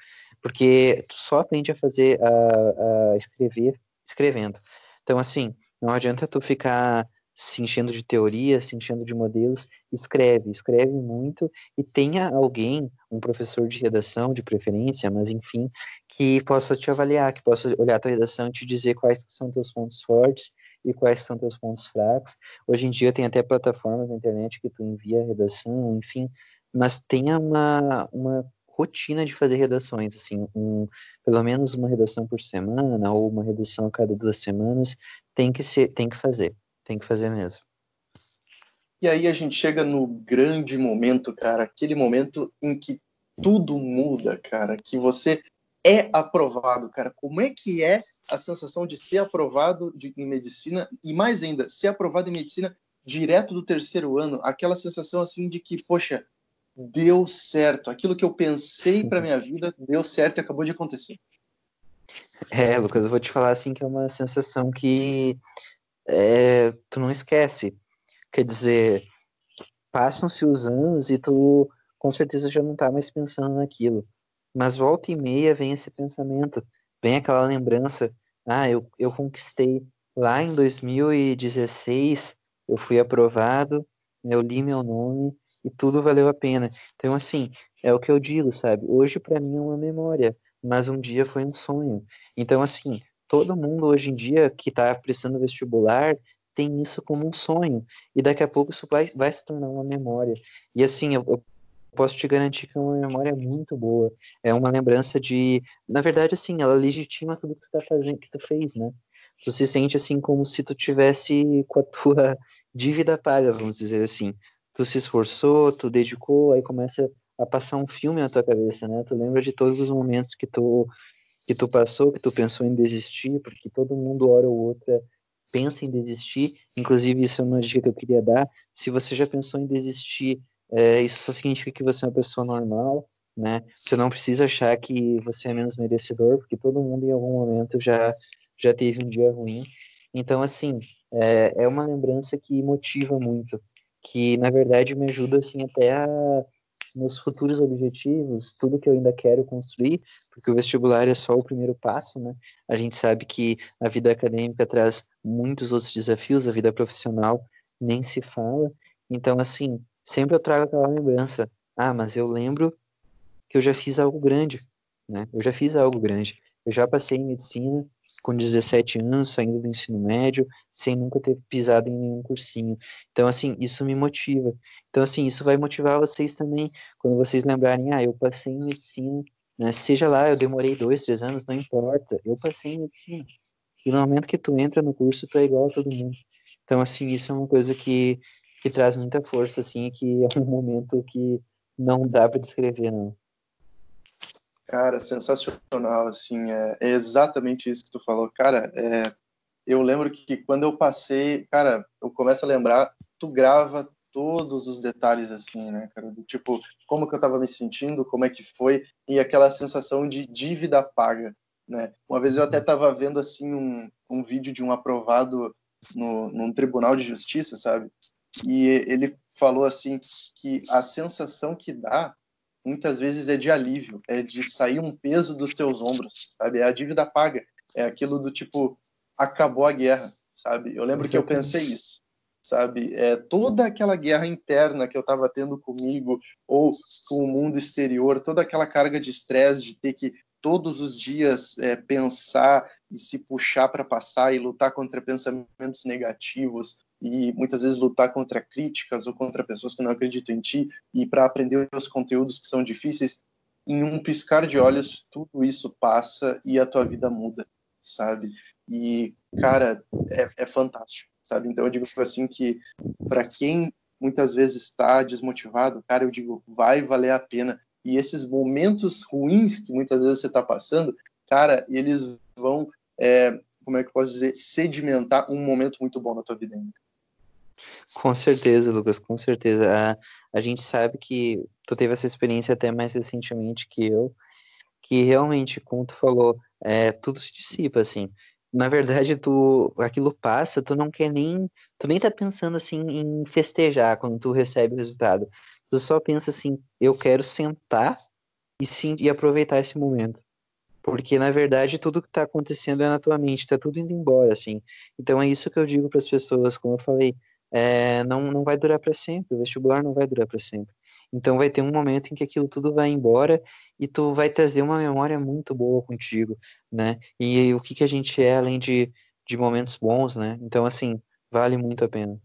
porque tu só aprende a fazer, a, a escrever, escrevendo. Então, assim, não adianta tu ficar se enchendo de teorias, se enchendo de modelos, escreve, escreve muito e tenha alguém, um professor de redação de preferência, mas enfim, que possa te avaliar, que possa olhar tua redação e te dizer quais são teus pontos fortes e quais são teus pontos fracos. Hoje em dia tem até plataformas na internet que tu envia a redação, enfim, mas tenha uma, uma rotina de fazer redações, assim, um, pelo menos uma redação por semana ou uma redação a cada duas semanas, tem que ser, tem que fazer. Tem que fazer mesmo. E aí a gente chega no grande momento, cara, aquele momento em que tudo muda, cara, que você é aprovado, cara. Como é que é a sensação de ser aprovado de, em medicina e mais ainda, ser aprovado em medicina direto do terceiro ano, aquela sensação assim de que, poxa, deu certo, aquilo que eu pensei para minha vida deu certo e acabou de acontecer. É, Lucas, eu vou te falar assim que é uma sensação que é, tu não esquece. Quer dizer, passam-se os anos e tu com certeza já não tá mais pensando naquilo. Mas volta e meia vem esse pensamento, vem aquela lembrança, ah, eu, eu conquistei lá em 2016, eu fui aprovado, eu li meu nome e tudo valeu a pena. Então, assim, é o que eu digo, sabe? Hoje para mim é uma memória, mas um dia foi um sonho. Então, assim, todo mundo hoje em dia que está prestando vestibular tem isso como um sonho. E daqui a pouco isso vai, vai se tornar uma memória. E assim, eu, eu posso te garantir que é uma memória muito boa. É uma lembrança de. Na verdade, assim, ela legitima tudo que tu tá fazendo, que tu fez, né? Tu se sente assim como se tu tivesse com a tua dívida paga, vamos dizer assim. Tu se esforçou, tu dedicou, aí começa a passar um filme na tua cabeça, né? Tu lembra de todos os momentos que tu que tu passou, que tu pensou em desistir, porque todo mundo, hora ou outra, pensa em desistir. Inclusive, isso é uma dica que eu queria dar. Se você já pensou em desistir, é, isso só significa que você é uma pessoa normal, né? Você não precisa achar que você é menos merecedor, porque todo mundo em algum momento já, já teve um dia ruim. Então, assim, é, é uma lembrança que motiva muito, que na verdade me ajuda assim até a meus futuros objetivos, tudo que eu ainda quero construir, porque o vestibular é só o primeiro passo, né? A gente sabe que a vida acadêmica traz muitos outros desafios, a vida profissional nem se fala. Então, assim, sempre eu trago aquela lembrança. Ah, mas eu lembro que eu já fiz algo grande, né? Eu já fiz algo grande. Eu já passei em medicina, com 17 anos, saindo do ensino médio, sem nunca ter pisado em nenhum cursinho. Então, assim, isso me motiva. Então, assim, isso vai motivar vocês também, quando vocês lembrarem, ah, eu passei em medicina, né? Seja lá, eu demorei dois, três anos, não importa, eu passei em medicina. E no momento que tu entra no curso, tu é igual a todo mundo. Então, assim, isso é uma coisa que, que traz muita força, assim, que é um momento que não dá para descrever, não. Cara, sensacional, assim, é, é, exatamente isso que tu falou. Cara, é, eu lembro que quando eu passei, cara, eu começo a lembrar, tu grava todos os detalhes, assim, né, cara, do tipo, como que eu tava me sentindo, como é que foi, e aquela sensação de dívida paga, né. Uma vez eu até tava vendo, assim, um, um vídeo de um aprovado no, num tribunal de justiça, sabe, e ele falou, assim, que a sensação que dá muitas vezes é de alívio, é de sair um peso dos teus ombros, sabe? É a dívida paga, é aquilo do tipo acabou a guerra, sabe? Eu lembro que eu pensei isso, sabe? É toda aquela guerra interna que eu estava tendo comigo ou com o mundo exterior, toda aquela carga de estresse de ter que todos os dias é, pensar e se puxar para passar e lutar contra pensamentos negativos, e muitas vezes lutar contra críticas ou contra pessoas que não acreditam em ti e para aprender os conteúdos que são difíceis, em um piscar de olhos tudo isso passa e a tua vida muda, sabe? E cara, é, é fantástico, sabe? Então eu digo assim que para quem muitas vezes está desmotivado, cara, eu digo vai valer a pena. E esses momentos ruins que muitas vezes você está passando, cara, eles vão é, como é que eu posso dizer, sedimentar um momento muito bom na tua vida ainda. Com certeza, Lucas, com certeza. A, a gente sabe que tu teve essa experiência até mais recentemente que eu, que realmente, como tu falou, é, tudo se dissipa, assim. Na verdade, tu, aquilo passa, tu não quer nem, tu nem tá pensando, assim, em festejar quando tu recebe o resultado. Tu só pensa assim, eu quero sentar e, sim, e aproveitar esse momento. Porque, na verdade, tudo que está acontecendo é na tua mente, está tudo indo embora, assim. Então, é isso que eu digo para as pessoas, como eu falei, é, não, não vai durar para sempre, o vestibular não vai durar para sempre. Então, vai ter um momento em que aquilo tudo vai embora e tu vai trazer uma memória muito boa contigo, né? E o que, que a gente é, além de, de momentos bons, né? Então, assim, vale muito a pena.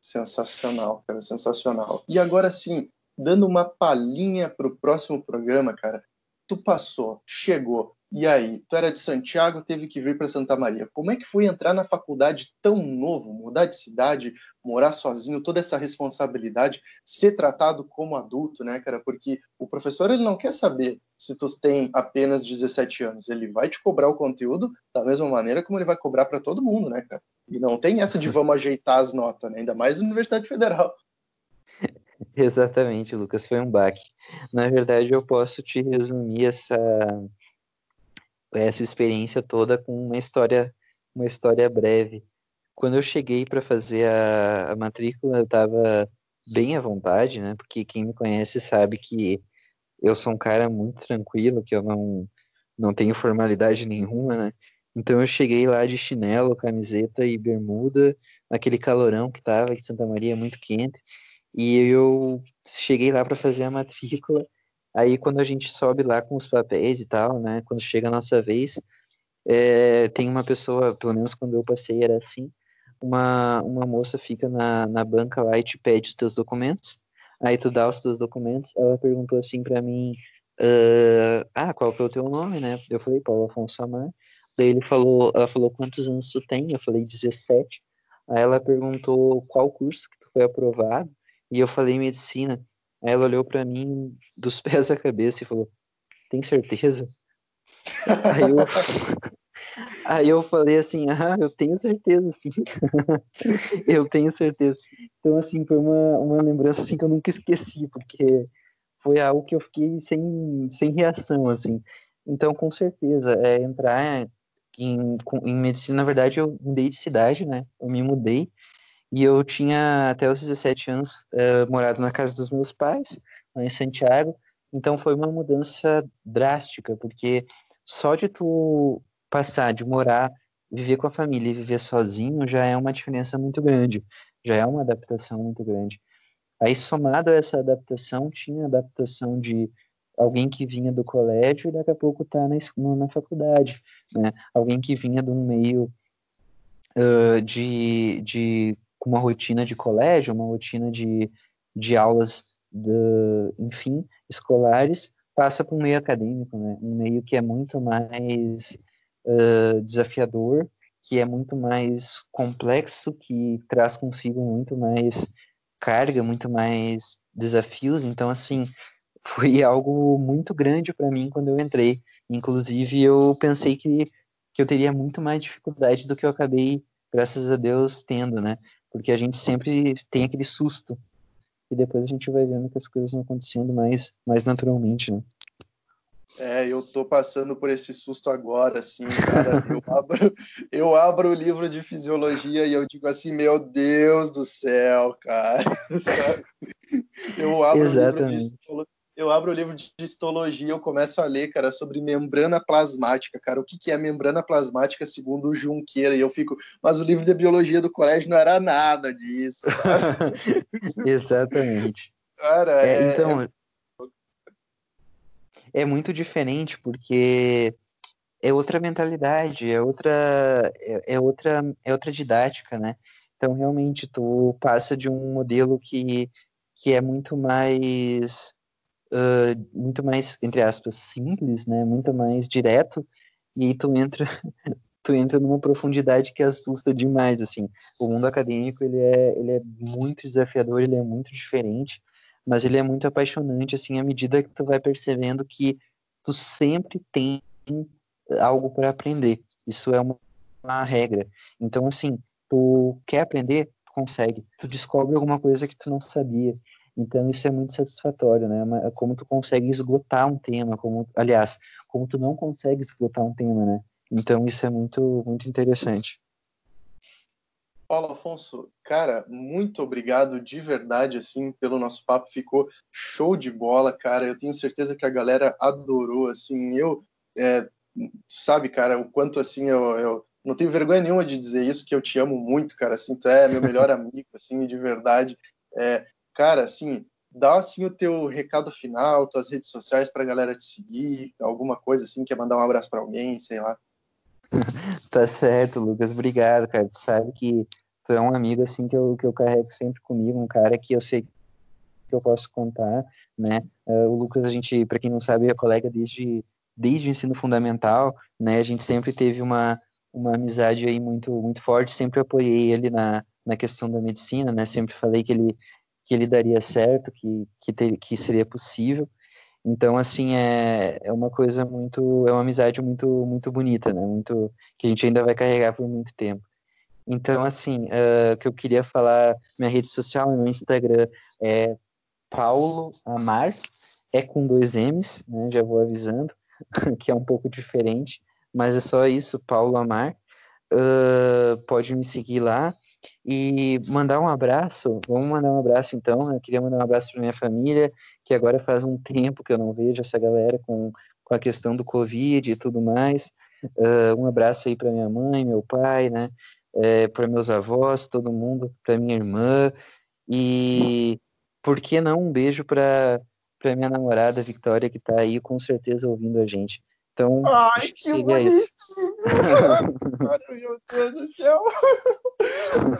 Sensacional, cara, sensacional. E agora sim, dando uma palhinha para o próximo programa, cara, tu passou, chegou, e aí? Tu era de Santiago, teve que vir para Santa Maria. Como é que foi entrar na faculdade tão novo, mudar de cidade, morar sozinho, toda essa responsabilidade, ser tratado como adulto, né, cara? Porque o professor ele não quer saber se tu tem apenas 17 anos, ele vai te cobrar o conteúdo da mesma maneira como ele vai cobrar para todo mundo, né, cara? E não tem essa de vamos ajeitar as notas, né? ainda mais na Universidade Federal. Exatamente, Lucas, foi um baque. Na verdade, eu posso te resumir essa, essa experiência toda com uma história, uma história breve. Quando eu cheguei para fazer a, a matrícula, eu estava bem à vontade, né? Porque quem me conhece sabe que eu sou um cara muito tranquilo, que eu não, não tenho formalidade nenhuma, né? Então eu cheguei lá de chinelo, camiseta e bermuda, naquele calorão que tava em Santa Maria, muito quente. E eu cheguei lá para fazer a matrícula. Aí quando a gente sobe lá com os papéis e tal, né? Quando chega a nossa vez, é, tem uma pessoa, pelo menos quando eu passei era assim, uma, uma moça fica na, na banca lá e te pede os teus documentos. Aí tu dá os teus documentos. Ela perguntou assim para mim, uh, ah, qual foi o teu nome, né? Eu falei, Paulo Afonso Amar. Daí ele falou, ela falou quantos anos tu tem? Eu falei 17. Aí ela perguntou qual curso que tu foi aprovado. E eu falei medicina. Aí ela olhou para mim dos pés à cabeça e falou: Tem certeza? aí, eu, aí eu falei assim: Ah, eu tenho certeza, sim. eu tenho certeza. Então, assim, foi uma, uma lembrança assim, que eu nunca esqueci, porque foi algo que eu fiquei sem, sem reação, assim. Então, com certeza, é entrar em, em medicina, na verdade, eu mudei de cidade, né? Eu me mudei e eu tinha até os 17 anos uh, morado na casa dos meus pais, lá em Santiago. Então foi uma mudança drástica, porque só de tu passar de morar, viver com a família e viver sozinho já é uma diferença muito grande, já é uma adaptação muito grande. Aí somado a essa adaptação, tinha a adaptação de alguém que vinha do colégio e daqui a pouco está na, na faculdade, né? Alguém que vinha de um meio uh, de, de com uma rotina de colégio, uma rotina de, de aulas, de, enfim, escolares, passa para um meio acadêmico, né? Um meio que é muito mais uh, desafiador, que é muito mais complexo, que traz consigo muito mais carga, muito mais desafios. Então, assim, foi algo muito grande para mim quando eu entrei. Inclusive, eu pensei que, que eu teria muito mais dificuldade do que eu acabei, graças a Deus, tendo, né? Porque a gente sempre tem aquele susto e depois a gente vai vendo que as coisas vão acontecendo mais, mais naturalmente, né? É, eu tô passando por esse susto agora, assim, cara. Eu abro, eu abro o livro de fisiologia e eu digo assim, meu Deus do céu, cara. Eu abro Exatamente. o livro de eu abro o livro de histologia, eu começo a ler, cara, sobre membrana plasmática, cara. O que, que é membrana plasmática segundo o Junqueira? E eu fico, mas o livro de biologia do colégio não era nada disso, Exatamente. Cara, é, é, então, é... é muito diferente porque é outra mentalidade, é outra, é, é, outra, é outra didática, né? Então, realmente, tu passa de um modelo que, que é muito mais uh, muito mais, entre aspas, simples, né? Muito mais direto, e aí tu entra, tu entra numa profundidade que assusta demais, assim. O mundo acadêmico, ele é, ele é muito desafiador, ele é muito diferente, mas ele é muito apaixonante, assim, à medida que tu vai percebendo que tu sempre tem algo para aprender. Isso é uma, uma regra. Então, assim, tu quer aprender, tu consegue. Tu descobre alguma coisa que tu não sabia. Então, isso é muito satisfatório, né? Como tu consegue esgotar um tema, como, aliás, como tu não consegue esgotar um tema, né? Então, isso é muito, muito interessante. Paulo Afonso, cara, muito obrigado de verdade, assim, pelo nosso papo. Ficou show de bola, cara. Eu tenho certeza que a galera adorou, assim. Eu, é, sabe, cara, o quanto, assim, eu, eu não tenho vergonha nenhuma de dizer isso, que eu te amo muito, cara. Assim, tu é meu melhor amigo, assim, de verdade. É, cara, assim, dá, assim, o teu recado final, tuas redes sociais pra galera te seguir, alguma coisa, assim, quer mandar um abraço para alguém, sei lá. tá certo, Lucas. Obrigado, cara. Tu sabe que tu é um amigo assim que eu, que eu carrego sempre comigo, um cara que eu sei que eu posso contar, né? Uh, o Lucas, a gente, para quem não sabe, é colega desde desde o ensino fundamental, né? A gente sempre teve uma uma amizade aí muito muito forte, sempre apoiei ele na, na questão da medicina, né? Sempre falei que ele que ele daria certo, que que, ter, que seria possível. Então, assim, é, é uma coisa muito, é uma amizade muito, muito bonita, né? Muito, que a gente ainda vai carregar por muito tempo. Então, assim, uh, que eu queria falar, minha rede social, meu Instagram é Paulo Amar, é com dois M's, né? Já vou avisando, que é um pouco diferente, mas é só isso, Paulo Amar. Uh, pode me seguir lá. E mandar um abraço, vamos mandar um abraço então. Eu queria mandar um abraço para minha família, que agora faz um tempo que eu não vejo essa galera com, com a questão do Covid e tudo mais. Uh, um abraço aí para minha mãe, meu pai, né? É, para meus avós, todo mundo, para minha irmã. E por que não um beijo para para minha namorada Victoria, que está aí com certeza ouvindo a gente. Então, Ai, que seria bonitinho. isso. meu Deus do céu.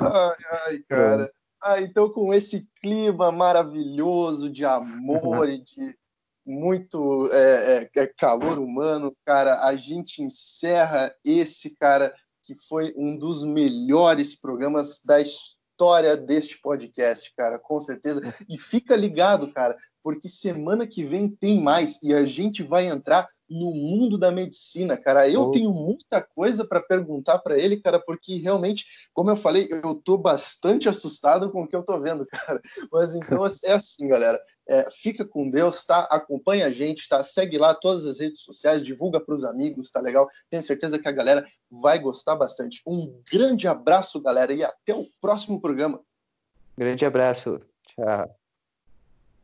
Ai, ai, cara. Ah, então, com esse clima maravilhoso de amor e de muito é, é, é, calor humano, cara, a gente encerra esse, cara, que foi um dos melhores programas da história deste podcast, cara, com certeza. E fica ligado, cara, porque semana que vem tem mais e a gente vai entrar no mundo da medicina, cara. Eu oh. tenho muita coisa para perguntar para ele, cara, porque realmente, como eu falei, eu tô bastante assustado com o que eu tô vendo, cara. Mas então é assim, galera. É, fica com Deus, tá? Acompanha a gente, tá? Segue lá todas as redes sociais, divulga para os amigos, tá legal? Tenho certeza que a galera vai gostar bastante. Um grande abraço, galera, e até o próximo programa. Grande abraço. Tchau.